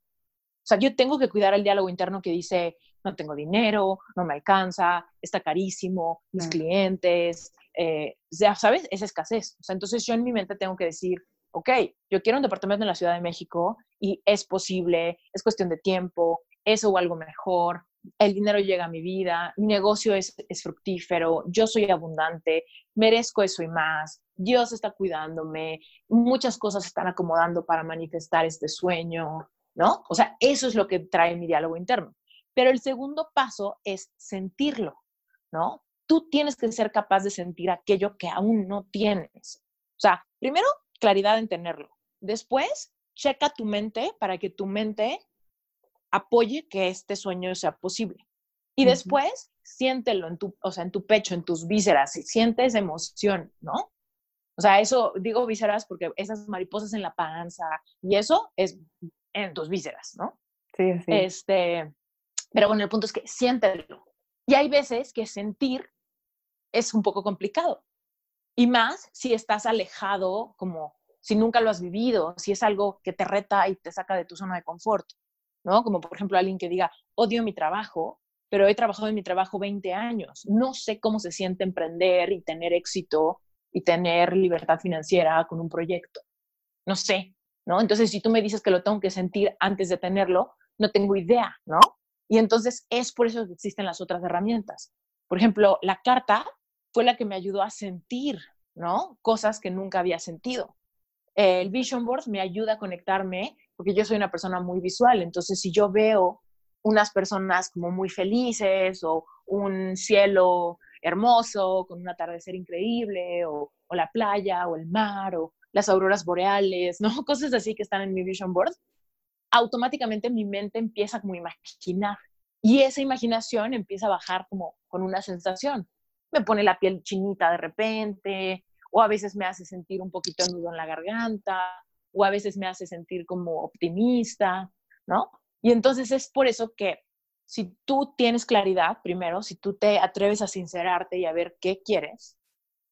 O sea, yo tengo que cuidar el diálogo interno que dice, no tengo dinero, no me alcanza, está carísimo, mis clientes, eh, ya sabes, es escasez. O sea, entonces yo en mi mente tengo que decir, ok, yo quiero un departamento en la Ciudad de México y es posible, es cuestión de tiempo, eso o algo mejor, el dinero llega a mi vida, mi negocio es, es fructífero, yo soy abundante, merezco eso y más, Dios está cuidándome, muchas cosas están acomodando para manifestar este sueño, ¿no? O sea, eso es lo que trae mi diálogo interno. Pero el segundo paso es sentirlo, ¿no? Tú tienes que ser capaz de sentir aquello que aún no tienes. O sea, primero, claridad en tenerlo. Después, checa tu mente para que tu mente apoye que este sueño sea posible. Y después, siéntelo en tu, o sea, en tu pecho, en tus vísceras, y sientes emoción, ¿no? O sea, eso digo vísceras porque esas mariposas en la panza y eso es en tus vísceras, ¿no? Sí, sí. Este, pero bueno, el punto es que siéntelo. Y hay veces que sentir es un poco complicado. Y más si estás alejado, como si nunca lo has vivido, si es algo que te reta y te saca de tu zona de confort, ¿no? Como por ejemplo alguien que diga, odio mi trabajo, pero he trabajado en mi trabajo 20 años. No sé cómo se siente emprender y tener éxito y tener libertad financiera con un proyecto. No sé, ¿no? Entonces, si tú me dices que lo tengo que sentir antes de tenerlo, no tengo idea, ¿no? Y entonces es por eso que existen las otras herramientas. Por ejemplo, la carta fue la que me ayudó a sentir, ¿no? Cosas que nunca había sentido. El Vision Board me ayuda a conectarme porque yo soy una persona muy visual, entonces si yo veo unas personas como muy felices o un cielo hermoso con un atardecer increíble o, la playa o el mar o las auroras boreales, ¿no? [laughs] Cosas así que están en mi vision board, automáticamente mi mente empieza como a imaginar y esa imaginación empieza a bajar como con una sensación. Me pone la piel chinita de repente o a veces me hace sentir un poquito nudo en la garganta o a veces me hace sentir como optimista, ¿no? Y entonces es por eso que si tú tienes claridad, primero, si tú te atreves a sincerarte y a ver qué quieres,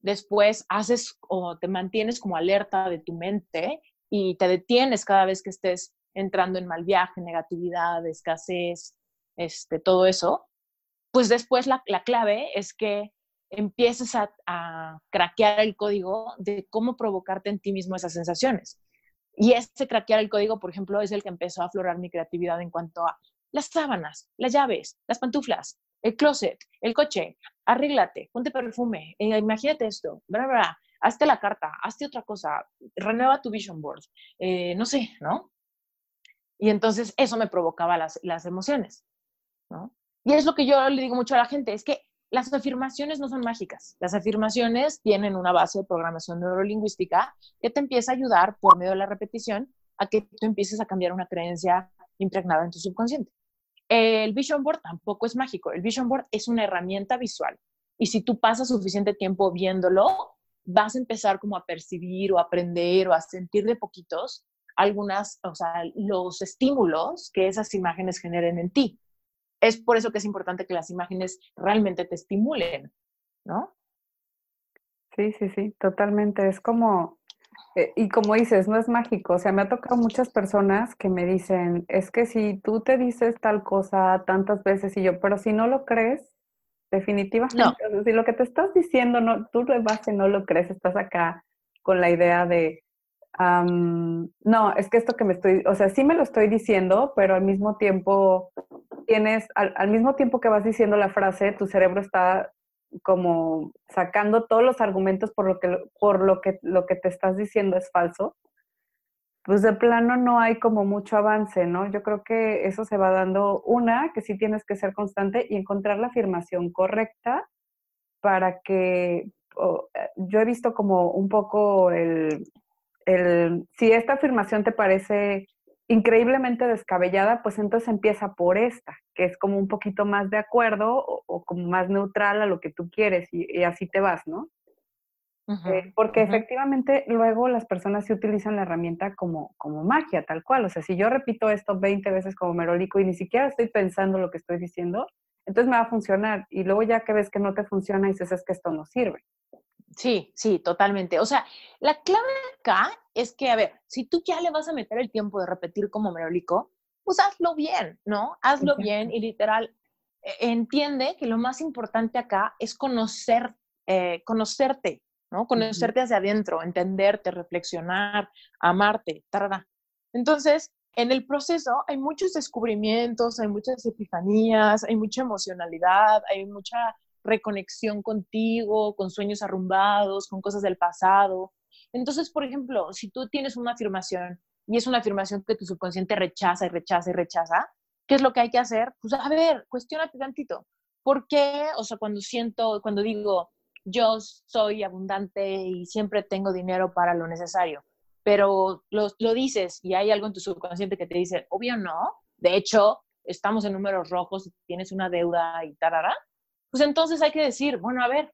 después haces o te mantienes como alerta de tu mente y te detienes cada vez que estés entrando en mal viaje, negatividad, escasez, este, todo eso, pues después la, clave es que empieces a, a, craquear el código de cómo provocarte en ti mismo esas sensaciones. Y ese craquear el código, por ejemplo, es el que empezó a aflorar mi creatividad en cuanto a las sábanas, las llaves, las pantuflas, el closet, el coche, arréglate, ponte perfume, eh, imagínate esto, bla, bla, hazte la carta, hazte otra cosa, renueva tu vision board, eh, no sé, ¿no? Y entonces eso me provocaba las, las emociones, ¿no? Y es lo que yo le digo mucho a la gente, es que las afirmaciones no son mágicas. Las afirmaciones tienen una base de programación neurolingüística que te empieza a ayudar por medio de la repetición a que tú empieces a cambiar una creencia impregnada en tu subconsciente. El Vision Board tampoco es mágico. El Vision Board es una herramienta visual. Y si tú pasas suficiente tiempo viéndolo, vas a empezar como a percibir o a aprender o a sentir de poquitos algunas, o sea, los estímulos que esas imágenes generen en ti es por eso que es importante que las imágenes realmente te estimulen, ¿no? Sí, sí, sí, totalmente. Es como, y como dices, no es mágico. O sea, me ha tocado muchas personas que me dicen, es que si tú te dices tal cosa tantas veces y yo, pero si no lo crees, definitivamente, si lo que te estás diciendo, no, tú de base no lo crees, estás acá con la idea de, no, es que esto que me estoy, o sea, sí me lo estoy diciendo, pero al mismo tiempo tienes, al, mismo tiempo que vas diciendo la frase, tu cerebro está como sacando todos los argumentos por lo que, por lo que, lo que te estás diciendo es falso, pues de plano no hay como mucho avance, ¿no? Yo creo que eso se va dando una, que sí tienes que ser constante y encontrar la afirmación correcta para que, eh, yo he visto como un poco el, el, si esta afirmación te parece increíblemente descabellada, pues entonces empieza por esta, que es como un poquito más de acuerdo o, como más neutral a lo que tú quieres y, así te vas, ¿no? Eh, porque efectivamente luego las personas sí utilizan la herramienta como, como magia, tal cual. O sea, si yo repito esto 20 veces como merolico y ni siquiera estoy pensando lo que estoy diciendo, entonces me va a funcionar. Y luego ya que ves que no te funciona, dices, es que esto no sirve. Sí, sí, totalmente. O sea, la clave acá es que, a ver, si tú ya le vas a meter el tiempo de repetir como merólico, pues hazlo bien, ¿no? Hazlo bien y literal, e, entiende que lo más importante acá es conocer, eh, conocerte, ¿no? Conocerte hacia adentro, entenderte, reflexionar, amarte, tarda. Entonces, en el proceso hay muchos descubrimientos, hay muchas epifanías, hay mucha emocionalidad, hay mucha reconexión contigo, con sueños arrumbados, con cosas del pasado. Entonces, por ejemplo, si tú tienes una afirmación y es una afirmación que tu subconsciente rechaza y rechaza y rechaza, ¿qué es lo que hay que hacer? Pues a ver, cuestionate tantito. ¿Por qué? O sea, cuando siento, cuando digo, yo soy abundante y siempre tengo dinero para lo necesario, pero lo, lo dices y hay algo en tu subconsciente que te dice, obvio no, de hecho, estamos en números rojos y tienes una deuda y tarara, pues entonces hay que decir, bueno, a ver,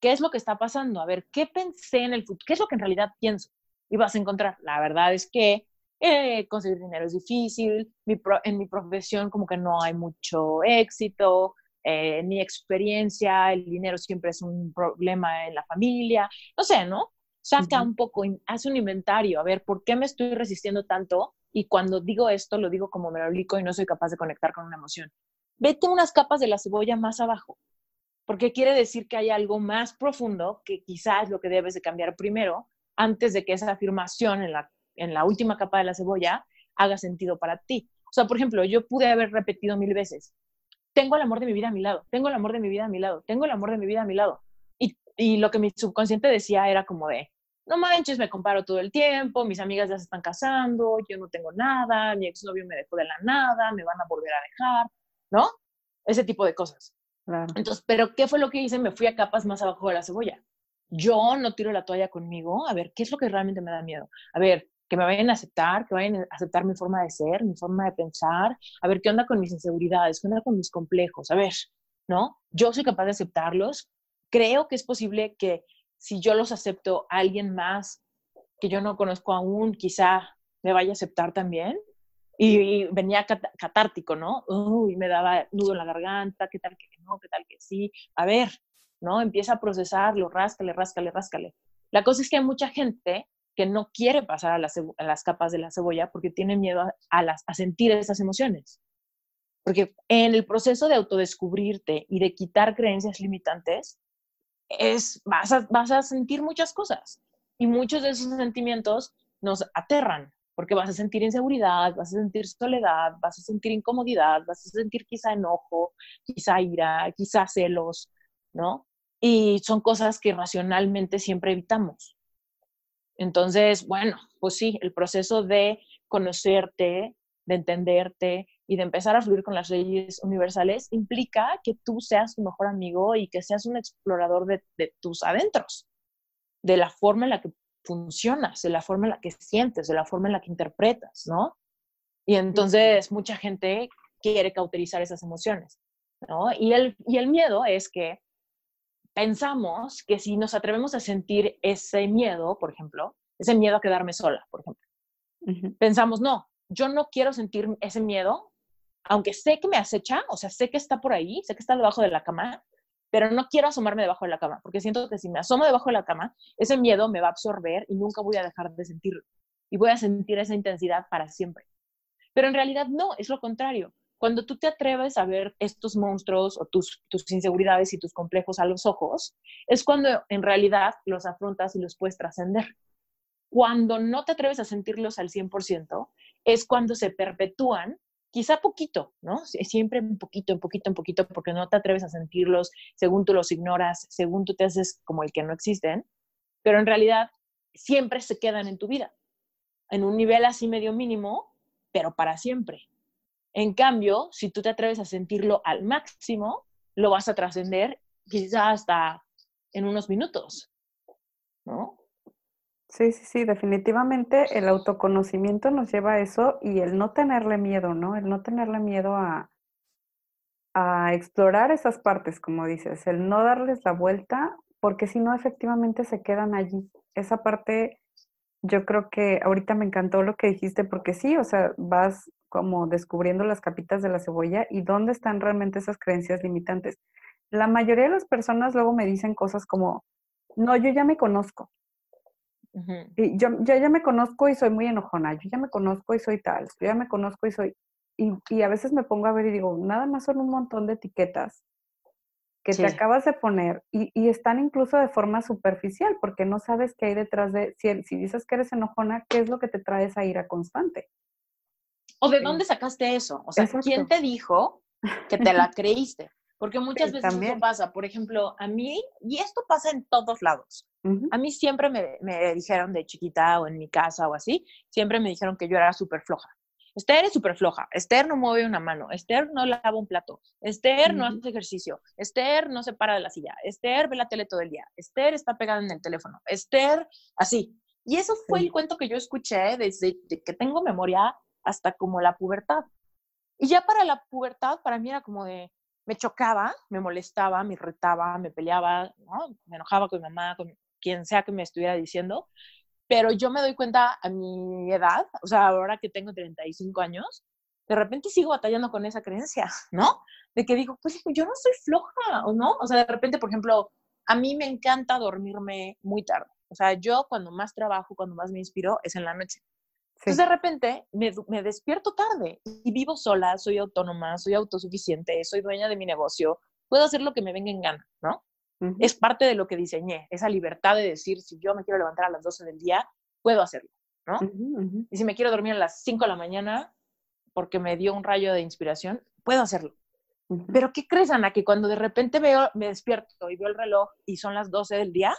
¿qué es lo que está pasando? A ver, ¿qué pensé en el futuro? ¿Qué es lo que en realidad pienso? Y vas a encontrar, la verdad es que eh, conseguir dinero es difícil, en mi profesión como que no hay mucho éxito, eh, mi experiencia, el dinero siempre es un problema en la familia, no sé, ¿no? Saca un poco, hace un inventario, a ver, ¿por qué me estoy resistiendo tanto? Y cuando digo esto, lo digo como melódico y no soy capaz de conectar con una emoción. Vete unas capas de la cebolla más abajo, porque quiere decir que hay algo más profundo que quizás lo que debes de cambiar primero antes de que esa afirmación en la, en la última capa de la cebolla haga sentido para ti. O sea, por ejemplo, yo pude haber repetido mil veces, tengo el amor de mi vida a mi lado, tengo el amor de mi vida a mi lado, tengo el amor de mi vida a mi lado. Y, y lo que mi subconsciente decía era como de, no manches, me comparo todo el tiempo, mis amigas ya se están casando, yo no tengo nada, mi exnovio me dejó de la nada, me van a volver a dejar, ¿no? Ese tipo de cosas. Entonces, ¿pero qué fue lo que hice? Me fui a capas más abajo de la cebolla. Yo no tiro la toalla conmigo, a ver, ¿qué es lo que realmente me da miedo? A ver, que me vayan a aceptar, que vayan a aceptar mi forma de ser, mi forma de pensar, a ver qué onda con mis inseguridades, qué onda con mis complejos, a ver, ¿no? Yo soy capaz de aceptarlos. Creo que es posible que si yo los acepto, alguien más que yo no conozco aún, quizá me vaya a aceptar también. Y, venía catártico, ¿no? Uy, me daba nudo en la garganta, qué tal que no, qué tal que sí. A ver, ¿no? Empieza a procesarlo, ráscale, ráscale, ráscale. La cosa es que hay mucha gente que no quiere pasar a las, capas de la cebolla porque tiene miedo a, las, a sentir esas emociones. Porque en el proceso de autodescubrirte y de quitar creencias limitantes, es, vas, a, vas a sentir muchas cosas. Y muchos de esos sentimientos nos aterran, porque vas a sentir inseguridad, vas a sentir soledad, vas a sentir incomodidad, vas a sentir quizá enojo, quizá ira, quizá celos, ¿no? Y son cosas que racionalmente siempre evitamos. Entonces, bueno, pues sí, el proceso de conocerte, de entenderte y de empezar a fluir con las leyes universales implica que tú seas tu mejor amigo y que seas un explorador de, tus adentros, de la forma en la que funcionas, de la forma en la que sientes, de la forma en la que interpretas, ¿no? Y entonces mucha gente quiere cauterizar esas emociones, ¿no? Y el, y el miedo es que pensamos que si nos atrevemos a sentir ese miedo, por ejemplo, ese miedo a quedarme sola, por ejemplo, pensamos, no, yo no quiero sentir ese miedo, aunque sé que me acecha, o sea, sé que está por ahí, sé que está debajo de la cama, pero no quiero asomarme debajo de la cama, porque siento que si me asomo debajo de la cama, ese miedo me va a absorber y nunca voy a dejar de sentirlo. Y voy a sentir esa intensidad para siempre. Pero en realidad no, es lo contrario. Cuando tú te atreves a ver estos monstruos o tus, tus inseguridades y tus complejos a los ojos, es cuando en realidad los afrontas y los puedes trascender. Cuando no te atreves a sentirlos al 100%, es cuando se perpetúan, quizá poquito, ¿no? Siempre un poquito, un poquito, un poquito, porque no te atreves a sentirlos según tú los ignoras, según tú te haces como el que no existen, pero en realidad siempre se quedan en tu vida, en un nivel así medio mínimo, pero para siempre. En cambio, si tú te atreves a sentirlo al máximo, lo vas a trascender quizá hasta en unos minutos, ¿no? Sí, sí, sí, definitivamente el autoconocimiento nos lleva a eso y el no tenerle miedo, ¿no? El no tenerle miedo a, a explorar esas partes, como dices, el no darles la vuelta, porque si no, efectivamente se quedan allí. Esa parte, yo creo que ahorita me encantó lo que dijiste, porque sí, o sea, vas como descubriendo las capitas de la cebolla y dónde están realmente esas creencias limitantes. La mayoría de las personas luego me dicen cosas como, no, yo ya me conozco. Y yo, ya me conozco y soy muy enojona, yo ya me conozco y soy tal, yo ya me conozco y soy... Y, y a veces me pongo a ver y digo, nada más son un montón de etiquetas que te acabas de poner y, y, están incluso de forma superficial porque no sabes qué hay detrás de, si, si dices que eres enojona, ¿qué es lo que te trae esa ira constante? ¿O de dónde sacaste eso? O sea, ¿quién te dijo que te la creíste? Porque muchas veces eso pasa. Por ejemplo, a mí, y esto pasa en todos lados, a mí siempre me, me, dijeron de chiquita o en mi casa o así, siempre me dijeron que yo era súper floja. Esther es súper floja, Esther no mueve una mano, Esther no lava un plato, Esther no hace ejercicio, Esther no se para de la silla, Esther ve la tele todo el día, Esther está pegada en el teléfono, Esther así. Y eso fue el cuento que yo escuché desde que tengo memoria hasta como la pubertad. Y ya para la pubertad, para mí era como de, me chocaba, me molestaba, me irritaba, me peleaba, me enojaba con mi mamá, con quien sea que me estuviera diciendo, pero yo me doy cuenta a mi edad, o sea, ahora que tengo 35 años, de repente sigo batallando con esa creencia, [laughs] ¿no? De que digo, pues yo no soy floja, ¿o no? O sea, de repente, por ejemplo, a mí me encanta dormirme muy tarde. O sea, yo cuando más trabajo, cuando más me inspiro, es en la noche. Entonces de repente me, me, despierto tarde y vivo sola, soy autónoma, soy autosuficiente, soy dueña de mi negocio, puedo hacer lo que me venga en gana, ¿no? Es parte de lo que diseñé, esa libertad de decir, si yo me quiero levantar a las 12 del día, puedo hacerlo, ¿no? Y si me quiero dormir a las 5 de la mañana porque me dio un rayo de inspiración, puedo hacerlo. Pero ¿qué crees, Ana? Que cuando de repente veo, me despierto y veo el reloj y son las 12 del día,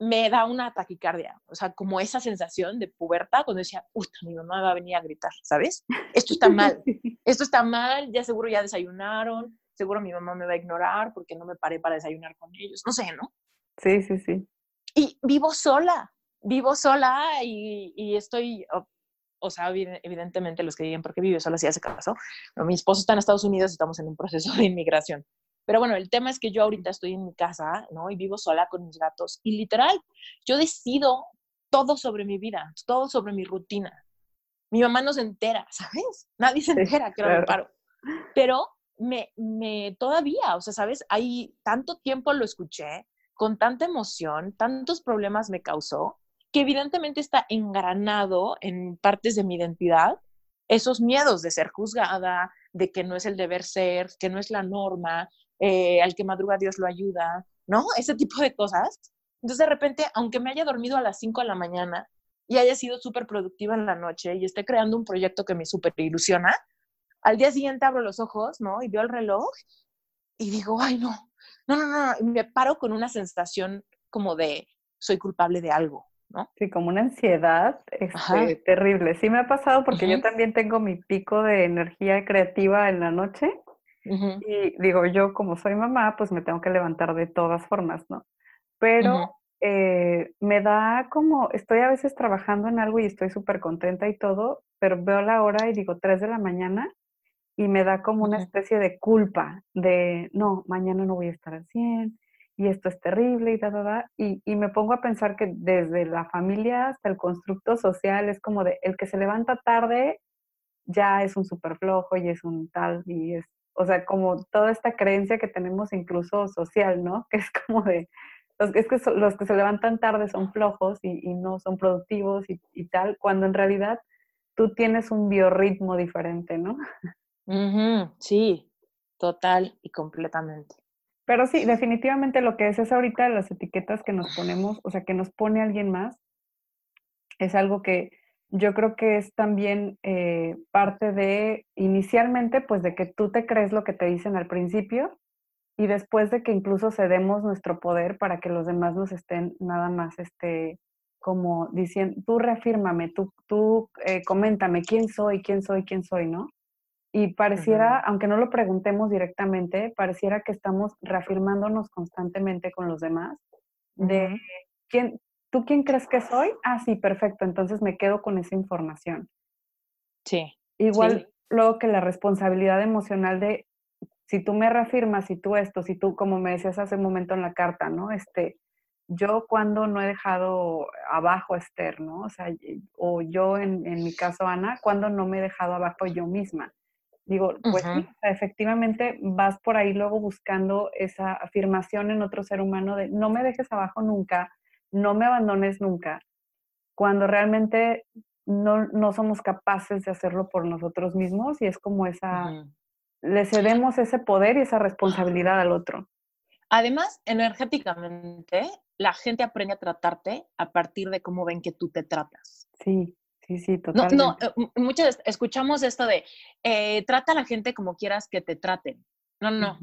me da una taquicardia, o sea, como esa sensación de pubertad cuando decía, puta, mi mamá va a venir a gritar, ¿sabes? Esto está mal, [laughs] esto está mal, ya seguro ya desayunaron, seguro mi mamá me va a ignorar porque no me paré para desayunar con ellos, no sé, ¿no? Sí, sí, sí. Y vivo sola, vivo sola y, y estoy, o, sea, evidentemente los que digan, ¿por qué vive sola si hace caso? mi esposo está en Estados Unidos, estamos en un proceso de inmigración. Pero bueno, el tema es que yo ahorita estoy en mi casa, ¿no? Y vivo sola con mis gatos. Y literal, yo decido todo sobre mi vida, todo sobre mi rutina. Mi mamá no se entera, [laughs] ¿sabes? Nadie se entera que me paro. Pero me, me, todavía, o sea, ¿sabes? Hay tanto tiempo lo escuché, con tanta emoción, tantos problemas me causó, que evidentemente está engranado en partes de mi identidad, esos miedos de ser juzgada, de que no es el deber ser, que no es la norma, eh, al que madruga Dios lo ayuda, ¿no? Ese tipo de cosas. Entonces, de repente, aunque me haya dormido a las 5 de la mañana y haya sido súper productiva en la noche y esté creando un proyecto que me súper ilusiona, al día siguiente abro los ojos, ¿no? Y veo el reloj y digo, ay, no, no, no, no, y me paro con una sensación como de soy culpable de algo, ¿no? Sí, como una ansiedad este, terrible. Sí me ha pasado porque yo también tengo mi pico de energía creativa en la noche y digo, yo como soy mamá, pues me tengo que levantar de todas formas, ¿no? Pero eh, me da como, estoy a veces trabajando en algo y estoy súper contenta y todo, pero veo la hora y digo 3 de la mañana y me da como una especie de culpa de, no, mañana no voy a estar al 100 y esto es terrible y da, da, da. Y, y me pongo a pensar que desde la familia hasta el constructo social es como de, el que se levanta tarde ya es un súper flojo y es un tal y es o sea, como toda esta creencia que tenemos incluso social, ¿no? [laughs] Que es como de, los, es que los que se levantan tarde son flojos y, no son productivos y, tal, cuando en realidad tú tienes un biorritmo diferente, ¿no? Sí, total y completamente. Pero sí, definitivamente lo que es es ahorita las etiquetas que nos ponemos, o sea, que nos pone alguien más, es algo que yo creo que es también eh, parte de, inicialmente, pues de que tú te crees lo que te dicen al principio y después de que incluso cedemos nuestro poder para que los demás nos estén nada más, este, como diciendo, tú reafírmame, tú, tú eh, coméntame quién soy, quién soy, quién soy, ¿no? Y pareciera, aunque no lo preguntemos directamente, pareciera que estamos reafirmándonos constantemente con los demás de quién, ¿tú quién crees que soy? Ah, sí, perfecto, entonces me quedo con esa información. Sí. Igual luego que la responsabilidad emocional de si tú me reafirmas, si tú esto, si tú, como me decías hace un momento en la carta, ¿no? Este, yo cuando no he dejado abajo a Esther, ¿no? O sea, o yo en, en mi caso, Ana, cuando no me he dejado abajo yo misma. Digo, pues efectivamente vas por ahí luego buscando esa afirmación en otro ser humano de no me dejes abajo nunca, no me abandones nunca, cuando realmente no, no somos capaces de hacerlo por nosotros mismos y es como esa, le cedemos ese poder y esa responsabilidad al otro. Además, energéticamente, la gente aprende a tratarte a partir de cómo ven que tú te tratas. Sí, sí, sí, totalmente. No, no, muchas escuchamos esto de, eh, trata a la gente como quieras que te traten. No, no.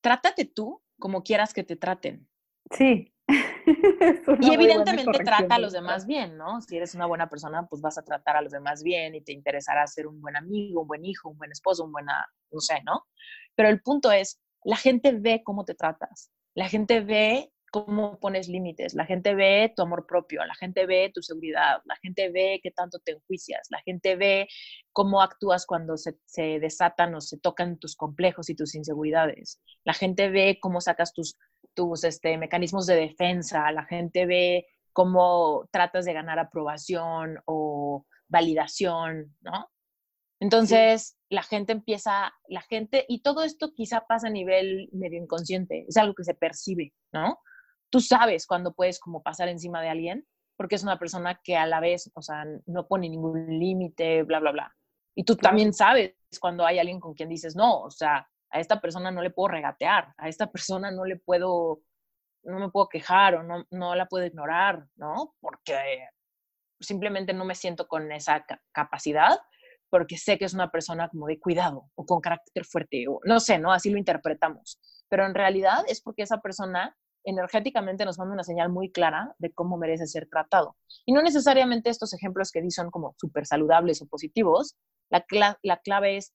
Trátate tú como quieras que te traten. Sí, y evidentemente trata a los demás bien, ¿no? Si eres una buena persona, pues vas a tratar a los demás bien y te interesará ser un buen amigo, un buen hijo, un buen esposo, un buena, no sé, ¿no? Pero el punto es, la gente ve cómo te tratas, la gente ve cómo pones límites, la gente ve tu amor propio, la gente ve tu seguridad, la gente ve qué tanto te enjuicias, la gente ve cómo actúas cuando se, se, desatan o se tocan tus complejos y tus inseguridades, la gente ve cómo sacas tus, tus este, mecanismos de defensa, la gente ve cómo tratas de ganar aprobación o validación, ¿no? Entonces, la gente empieza, la gente, y todo esto quizá pasa a nivel medio inconsciente, es algo que se percibe, ¿no? Tú sabes cuando puedes como pasar encima de alguien, porque es una persona que a la vez, o sea, no pone ningún límite, bla, bla, bla. Y tú también sabes cuando hay alguien con quien dices, no, o sea, a esta persona no le puedo regatear, a esta persona no le puedo, no me puedo quejar o no, no la puedo ignorar, ¿no? Porque simplemente no me siento con esa capacidad porque sé que es una persona como de cuidado o con carácter fuerte, o no sé, ¿no? Así lo interpretamos. Pero en realidad es porque esa persona energéticamente nos manda una señal muy clara de cómo merece ser tratado. Y no necesariamente estos ejemplos que di son como súper saludables o positivos. La, la clave es,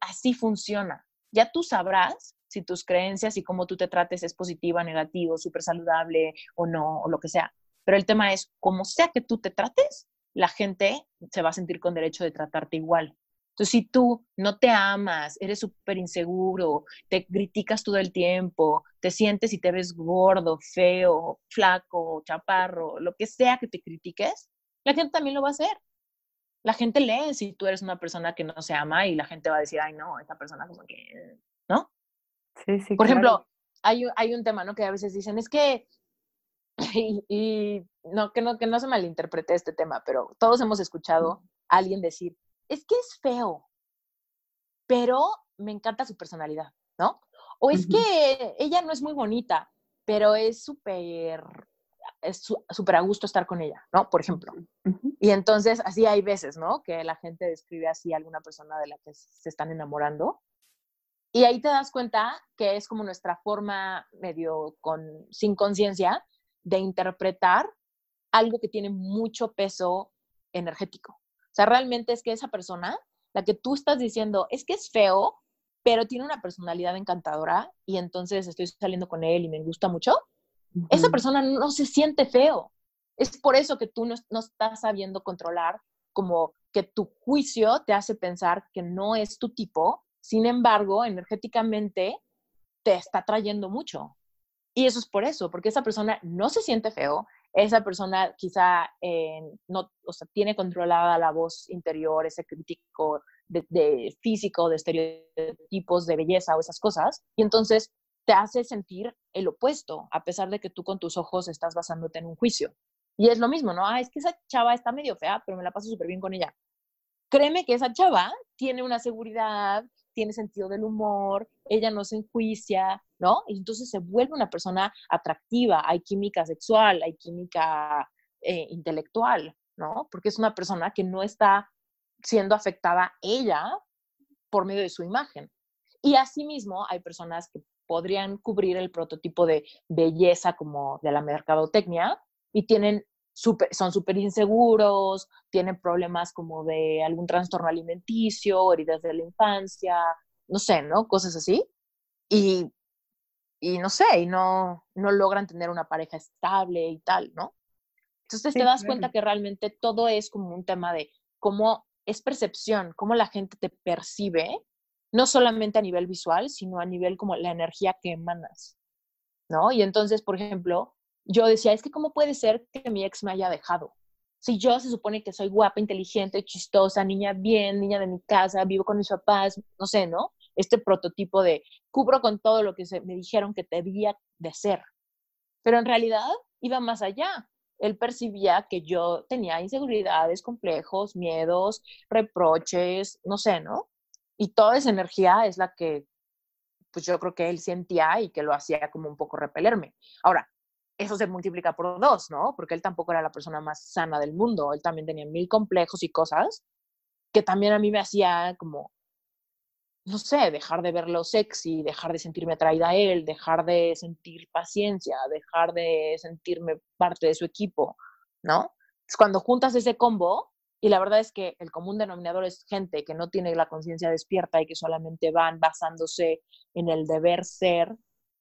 así funciona. Ya tú sabrás si tus creencias y cómo tú te trates es positiva, negativo, súper saludable o no, o lo que sea. Pero el tema es, como sea que tú te trates, la gente se va a sentir con derecho de tratarte igual. Entonces, si tú no te amas, eres súper inseguro, te criticas todo el tiempo, te sientes y te ves gordo, feo, flaco, chaparro, lo que sea que te critiques, la gente también lo va a hacer. La gente lee si tú eres una persona que no se ama y la gente va a decir, ay, no, esta persona como que, ¿no? Sí, sí. Por ejemplo, hay, hay un tema, ¿no? Que a veces dicen, es que [laughs] y, no, que no, que no se malinterprete este tema, pero todos hemos escuchado a alguien decir, es que es feo, pero me encanta su personalidad, ¿no? O es que ella no es muy bonita, pero es súper es súper a gusto estar con ella, ¿no? Por ejemplo. Y entonces, así hay veces, ¿no? Que la gente describe así a alguna persona de la que se están enamorando. Y ahí te das cuenta que es como nuestra forma medio con, sin conciencia de interpretar algo que tiene mucho peso energético. O sea, realmente es que esa persona, la que tú estás diciendo, es que es feo, pero tiene una personalidad encantadora y entonces estoy saliendo con él y me gusta mucho, esa persona no se siente feo. Es por eso que tú no, no, estás sabiendo controlar, como que tu juicio te hace pensar que no es tu tipo, sin embargo, energéticamente te está trayendo mucho. Y eso es por eso, porque esa persona no se siente feo, esa persona quizá eh, no, o sea, tiene controlada la voz interior, ese crítico de, físico, de estereotipos de belleza o esas cosas, y entonces te hace sentir el opuesto, a pesar de que tú con tus ojos estás basándote en un juicio. Y es lo mismo, ¿no? Ah, es que esa chava está medio fea, pero me la paso súper bien con ella. Créeme que esa chava tiene una seguridad, tiene sentido del humor, ella no se enjuicia, ¿no? Y entonces se vuelve una persona atractiva, hay química sexual, hay química eh, intelectual, ¿no? Porque es una persona que no está siendo afectada ella por medio de su imagen. Y asimismo hay personas que podrían cubrir el prototipo de belleza como de la mercadotecnia y tienen son súper inseguros, tienen problemas como de algún trastorno alimenticio, heridas de la infancia, no sé, ¿no? Cosas así. Y, y no sé, y no, no logran tener una pareja estable y tal, ¿no? Entonces te das cuenta que realmente todo es como un tema de cómo es percepción, cómo la gente te percibe, no solamente a nivel visual, sino a nivel como la energía que emanas, ¿no? Y entonces, por ejemplo, yo decía, es que cómo puede ser que mi ex me haya dejado. Si yo se supone que soy guapa, inteligente, chistosa, niña bien, niña de mi casa, vivo con mis papás, no sé, ¿no? Este prototipo de cubro con todo lo que se, me dijeron que debía de ser. Pero en realidad iba más allá. Él percibía que yo tenía inseguridades, complejos, miedos, reproches, no sé, ¿no? Y toda esa energía es la que, pues yo creo que él sentía y que lo hacía como un poco repelerme. Ahora, eso se multiplica por dos, ¿no? Porque él tampoco era la persona más sana del mundo, él también tenía mil complejos y cosas que también a mí me hacía como, no sé, dejar de verlo sexy, dejar de sentirme atraída a él, dejar de sentir paciencia, dejar de sentirme parte de su equipo, ¿no? Es cuando juntas ese combo, y la verdad es que el común denominador es gente que no tiene la conciencia despierta y que solamente van basándose en el deber ser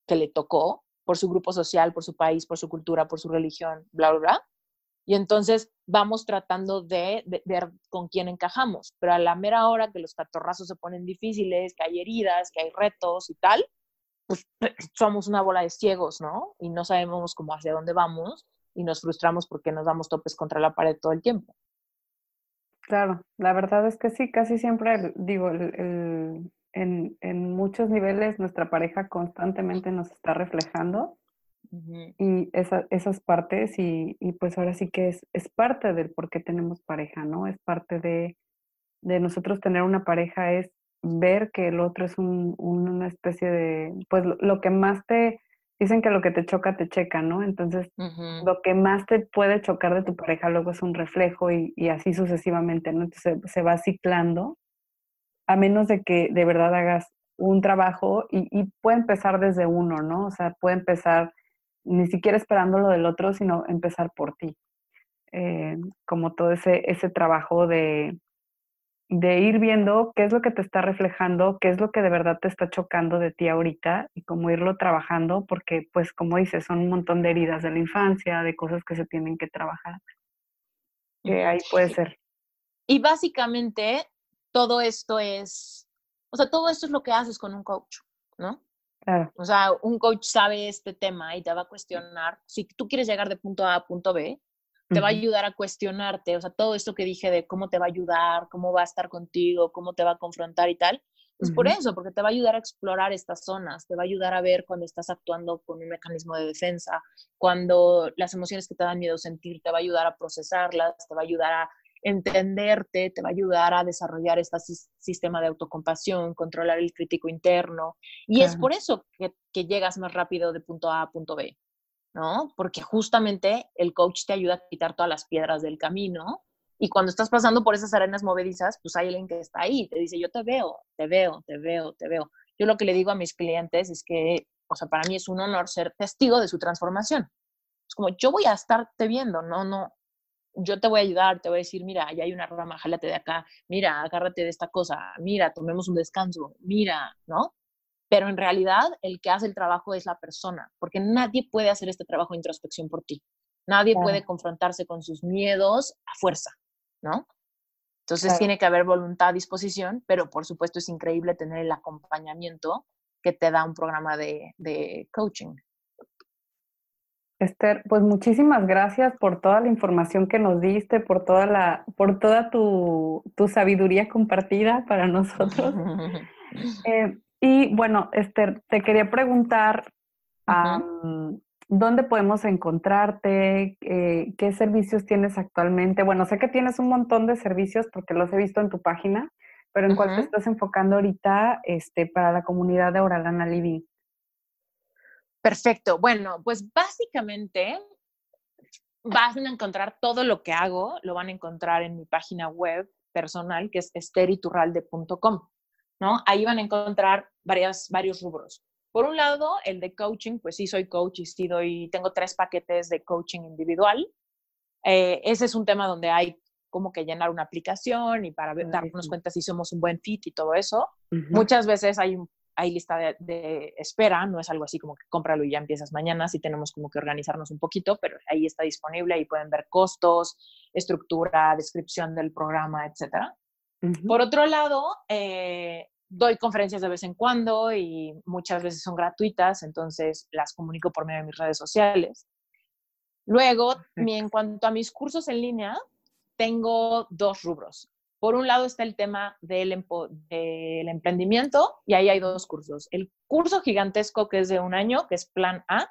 que le tocó por su grupo social, por su país, por su cultura, por su religión, bla, bla, bla. Y entonces vamos tratando de, ver con quién encajamos. Pero a la mera hora que los catorrazos se ponen difíciles, que hay heridas, que hay retos y tal, pues [clears throat] somos una bola de ciegos, ¿no? Y no sabemos cómo hacia dónde vamos y nos frustramos porque nos damos topes contra la pared todo el tiempo. Claro, la verdad es que sí, casi siempre, digo, en, en, muchos niveles nuestra pareja constantemente nos está reflejando y esas partes y, y, pues ahora sí que es, es parte del por qué tenemos pareja, ¿no? Es parte de, de nosotros tener una pareja, es ver que el otro es un, una especie de, pues lo, que más te, dicen que lo que te choca te checa, ¿no? Entonces, lo que más te puede chocar de tu pareja luego es un reflejo y, y así sucesivamente, ¿no? Entonces se, va ciclando, a menos de que de verdad hagas un trabajo y, y puede empezar desde uno, ¿no? O sea, puede empezar ni siquiera esperando lo del otro, sino empezar por ti. Eh, como todo ese, ese trabajo de, de ir viendo qué es lo que te está reflejando, qué es lo que de verdad te está chocando de ti ahorita y cómo irlo trabajando, porque pues como dices, son un montón de heridas de la infancia, de cosas que se tienen que trabajar. Que ahí puede ser. Y básicamente todo esto es, o sea, todo esto es lo que haces con un coach, ¿no? O sea, un coach sabe este tema y te va a cuestionar. Si tú quieres llegar de punto A a punto B, te va a ayudar a cuestionarte. O sea, todo esto que dije de cómo te va a ayudar, cómo va a estar contigo, cómo te va a confrontar y tal. Es por eso, porque te va a ayudar a explorar estas zonas, te va a ayudar a ver cuando estás actuando con un mecanismo de defensa, cuando las emociones que te dan miedo sentir, te va a ayudar a procesarlas, te va a ayudar a entenderte, te va a ayudar a desarrollar este sistema de autocompasión, controlar el crítico interno. Y es por eso que, llegas más rápido de punto A a punto B, ¿no? Porque justamente el coach te ayuda a quitar todas las piedras del camino. Y cuando estás pasando por esas arenas movedizas, pues hay alguien que está ahí, te dice, yo te veo, te veo, te veo, te veo. Yo lo que le digo a mis clientes es que, o sea, para mí es un honor ser testigo de su transformación. Es como, yo voy a estarte viendo, no, no, yo te voy a ayudar, te voy a decir, mira, allá hay una rama, jálate de acá, mira, agárrate de esta cosa, mira, tomemos un descanso, mira, ¿no? Pero en realidad el que hace el trabajo es la persona, porque nadie puede hacer este trabajo de introspección por ti. Nadie puede confrontarse con sus miedos a fuerza, ¿no? Entonces tiene que haber voluntad, disposición, pero por supuesto es increíble tener el acompañamiento que te da un programa de, de coaching. Esther, pues muchísimas gracias por toda la información que nos diste, por toda la, por toda tu, sabiduría compartida para nosotros. [laughs] Eh, y bueno, Esther, te quería preguntar dónde podemos encontrarte, eh, qué servicios tienes actualmente. Bueno, sé que tienes un montón de servicios porque los he visto en tu página, pero en cuál te estás enfocando ahorita este, para la comunidad de Oralana Living. Perfecto. Bueno, pues básicamente van a encontrar todo lo que hago, lo van a encontrar en mi página web personal, que es esteriturralde.com, ¿no? Ahí van a encontrar varias, varios rubros. Por un lado, el de coaching, pues sí soy coach y sí doy, tengo tres paquetes de coaching individual. Eh, ese es un tema donde hay como que llenar una aplicación y para darnos cuenta si somos un buen fit y todo eso. Muchas veces hay hay lista de, espera, no es algo así como que cómpralo y ya empiezas mañana, sí tenemos como que organizarnos un poquito, pero ahí está disponible, y pueden ver costos, estructura, descripción del programa, Por otro lado, eh, doy conferencias de vez en cuando y muchas veces son gratuitas, entonces las comunico por medio de mis redes sociales. Luego, en cuanto a mis cursos en línea, tengo dos rubros. Por un lado está el tema del, emprendimiento y ahí hay dos cursos. El curso gigantesco que es de un año, que es Plan A.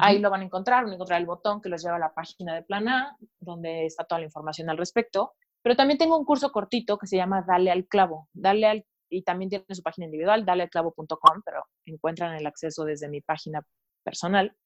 Ahí lo van a encontrar, van a encontrar el botón que los lleva a la página de Plan A, donde está toda la información al respecto. Pero también tengo un curso cortito que se llama Dale al clavo. Dale al, y también tiene su página individual, dalealclavo.com, pero encuentran el acceso desde mi página personal.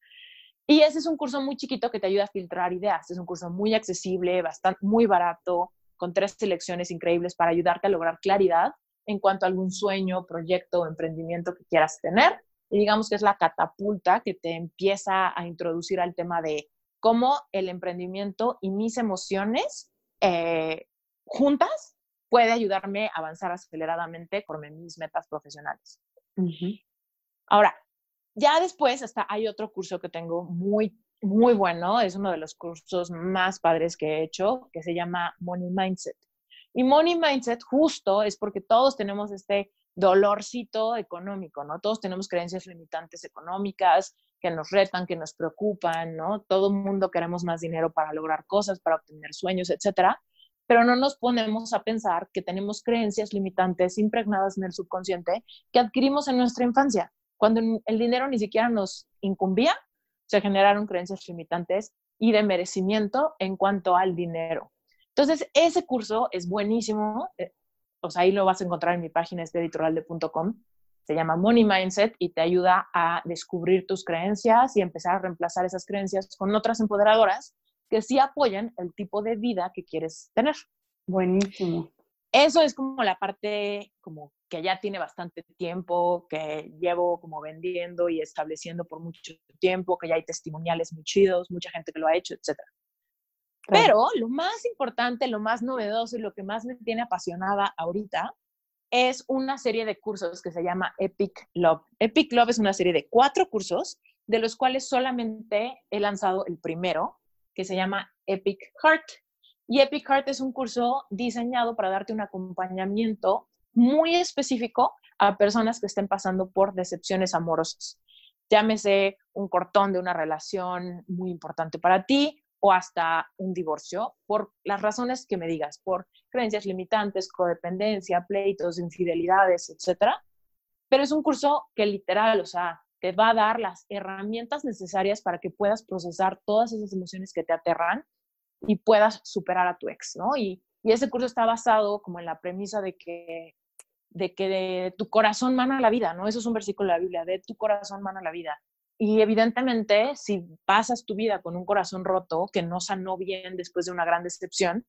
Y ese es un curso muy chiquito que te ayuda a filtrar ideas. Es un curso muy accesible, bastante, muy barato, con tres selecciones increíbles para ayudarte a lograr claridad en cuanto a algún sueño, proyecto o emprendimiento que quieras tener. Y digamos que es la catapulta que te empieza a introducir al tema de cómo el emprendimiento y mis emociones eh, juntas puede ayudarme a avanzar aceleradamente por mis metas profesionales. Ahora, ya después hasta hay otro curso que tengo muy, muy bueno, es uno de los cursos más padres que he hecho, que se llama Money Mindset. Y Money Mindset justo es porque todos tenemos este dolorcito económico, ¿no? Todos tenemos creencias limitantes económicas que nos retan, que nos preocupan, ¿no? Todo el mundo queremos más dinero para lograr cosas, para obtener sueños, etcétera, pero no nos ponemos a pensar que tenemos creencias limitantes impregnadas en el subconsciente que adquirimos en nuestra infancia. Cuando el dinero ni siquiera nos incumbía, se generaron creencias limitantes y de merecimiento en cuanto al dinero. Entonces, ese curso es buenísimo. Eh, o sea, ahí lo vas a encontrar en mi página editorialde.com. Se llama Money Mindset y te ayuda a descubrir tus creencias y empezar a reemplazar esas creencias con otras empoderadoras que sí apoyan el tipo de vida que quieres tener. Buenísimo. Eso es como la parte como que ya tiene bastante tiempo, que llevo como vendiendo y estableciendo por mucho tiempo, que ya hay testimoniales muy chidos, mucha gente que lo ha hecho, etc. Pero lo más importante, lo más novedoso y lo que más me tiene apasionada ahorita es una serie de cursos que se llama Epic Love. Epic Love es una serie de cuatro cursos, de los cuales solamente he lanzado el primero, que se llama Epic Heart. Y Epic Heart es un curso diseñado para darte un acompañamiento muy específico a personas que estén pasando por decepciones amorosas. Llámese un cortón de una relación muy importante para ti o hasta un divorcio, por las razones que me digas, por creencias limitantes, codependencia, pleitos, infidelidades, etc. Pero es un curso que literal, o sea, te va a dar las herramientas necesarias para que puedas procesar todas esas emociones que te aterran y puedas superar a tu ex, ¿no? Y, ese curso está basado como en la premisa de que, de que tu corazón mana la vida, ¿no? Eso es un versículo de la Biblia, de tu corazón mana la vida. Y evidentemente, si pasas tu vida con un corazón roto, que no sanó bien después de una gran decepción,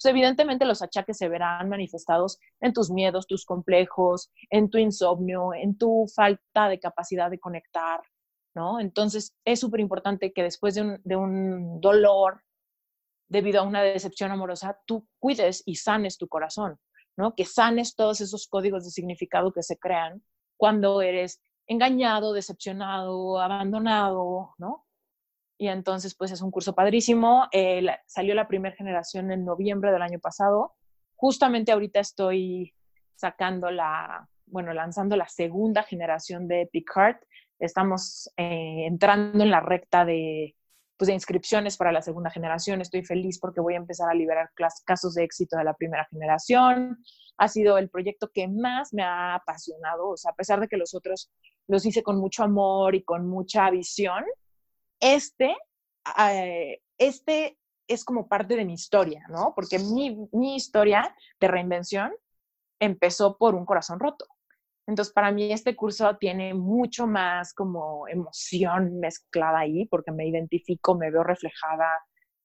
pues evidentemente los achaques se verán manifestados en tus miedos, tus complejos, en tu insomnio, en tu falta de capacidad de conectar, ¿no? Entonces es súper importante que después de un, de un dolor debido a una decepción amorosa, tú cuides y sanes tu corazón, ¿no? Que sanes todos esos códigos de significado que se crean cuando eres engañado, decepcionado, abandonado, ¿no? Y entonces, pues es un curso padrísimo. Eh, salió la primera generación en noviembre del año pasado. Justamente ahorita estoy sacando la, bueno, lanzando la segunda generación de Epic Heart. Estamos eh, entrando en la recta de, pues, de inscripciones para la segunda generación. Estoy feliz porque voy a empezar a liberar casos de éxito de la primera generación. Ha sido el proyecto que más me ha apasionado. O sea, a pesar de que los otros los hice con mucho amor y con mucha visión, este, eh, este es como parte de mi historia, ¿no? Porque mi, mi historia de reinvención empezó por un corazón roto. Entonces, para mí este curso tiene mucho más como emoción mezclada ahí, porque me identifico, me veo reflejada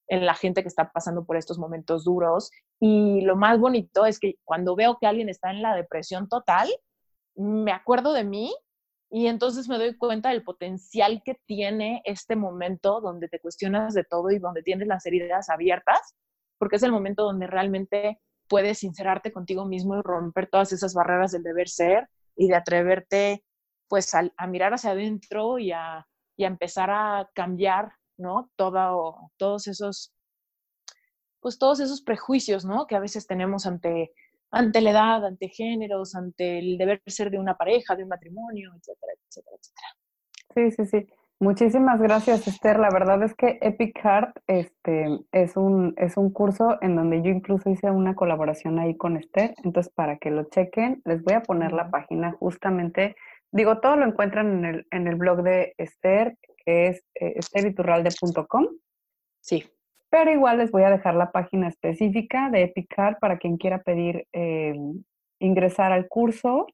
en la gente que está pasando por estos momentos duros. Y lo más bonito es que cuando veo que alguien está en la depresión total, me acuerdo de mí y entonces me doy cuenta del potencial que tiene este momento donde te cuestionas de todo y donde tienes las heridas abiertas, porque es el momento donde realmente puedes sincerarte contigo mismo y romper todas esas barreras del deber ser y de atreverte pues a, mirar hacia adentro y a, y a, empezar a cambiar, ¿no? Todo, todos esos, pues todos esos prejuicios, ¿no? Que a veces tenemos ante ante la edad, ante géneros, ante el deber ser de una pareja, de un matrimonio, etcétera, etcétera, etcétera. Sí, sí, sí. Muchísimas gracias, Esther. La verdad es que Epic Heart este, es, un, es un curso en donde yo incluso hice una colaboración ahí con Esther. Entonces, para que lo chequen, les voy a poner la página justamente. Digo, todo lo encuentran en el, en el blog de Esther, que es eh, esteriturralde.com. Sí pero igual les voy a dejar la página específica de Epicar para quien quiera pedir eh, ingresar al curso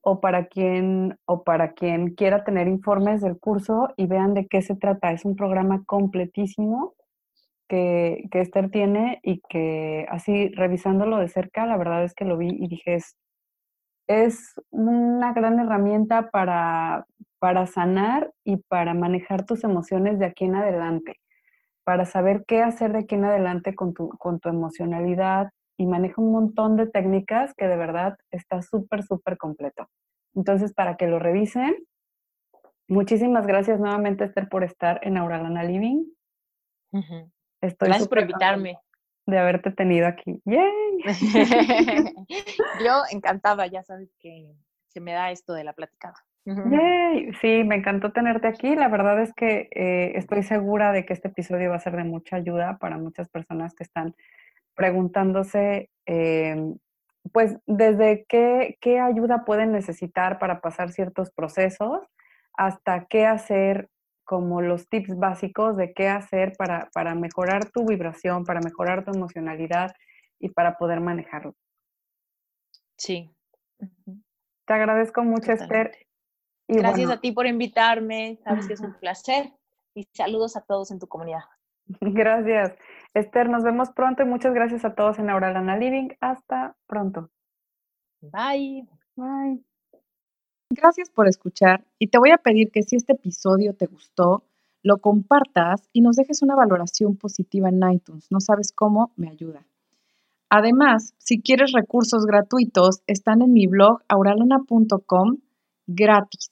o para quien o para quien quiera tener informes del curso y vean de qué se trata. Es un programa completísimo que, que Esther tiene y que así revisándolo de cerca, la verdad es que lo vi y dije es es una gran herramienta para, para sanar y para manejar tus emociones de aquí en adelante, para saber qué hacer de aquí en adelante con tu, con tu emocionalidad y maneja un montón de técnicas que de verdad está súper, súper completo. Entonces, para que lo revisen, muchísimas gracias nuevamente, Esther, por estar en Auralana Living. Estoy gracias por invitarme. De haberte tenido aquí. ¡Yay! [laughs] Yo encantada, ya sabes que se me da esto de la platicada. Yay. Sí, me encantó tenerte aquí. La verdad es que eh, estoy segura de que este episodio va a ser de mucha ayuda para muchas personas que están preguntándose em, pues desde qué, qué ayuda pueden necesitar para pasar ciertos procesos hasta qué hacer como los tips básicos de qué hacer para, para mejorar tu vibración, para mejorar tu emocionalidad y para poder manejarlo. Sí. Te agradezco mucho, Esther. Y Gracias a ti por invitarme, sabes que es un [laughs] placer y saludos a todos en tu comunidad. Gracias. Esther, nos vemos pronto y muchas gracias a todos en Auralana Living. Hasta pronto. Bye. Bye. Gracias por escuchar y te voy a pedir que si este episodio te gustó, lo compartas y nos dejes una valoración positiva en iTunes. No sabes cómo, me ayuda. Además, si quieres recursos gratuitos, están en mi blog auralana.com gratis.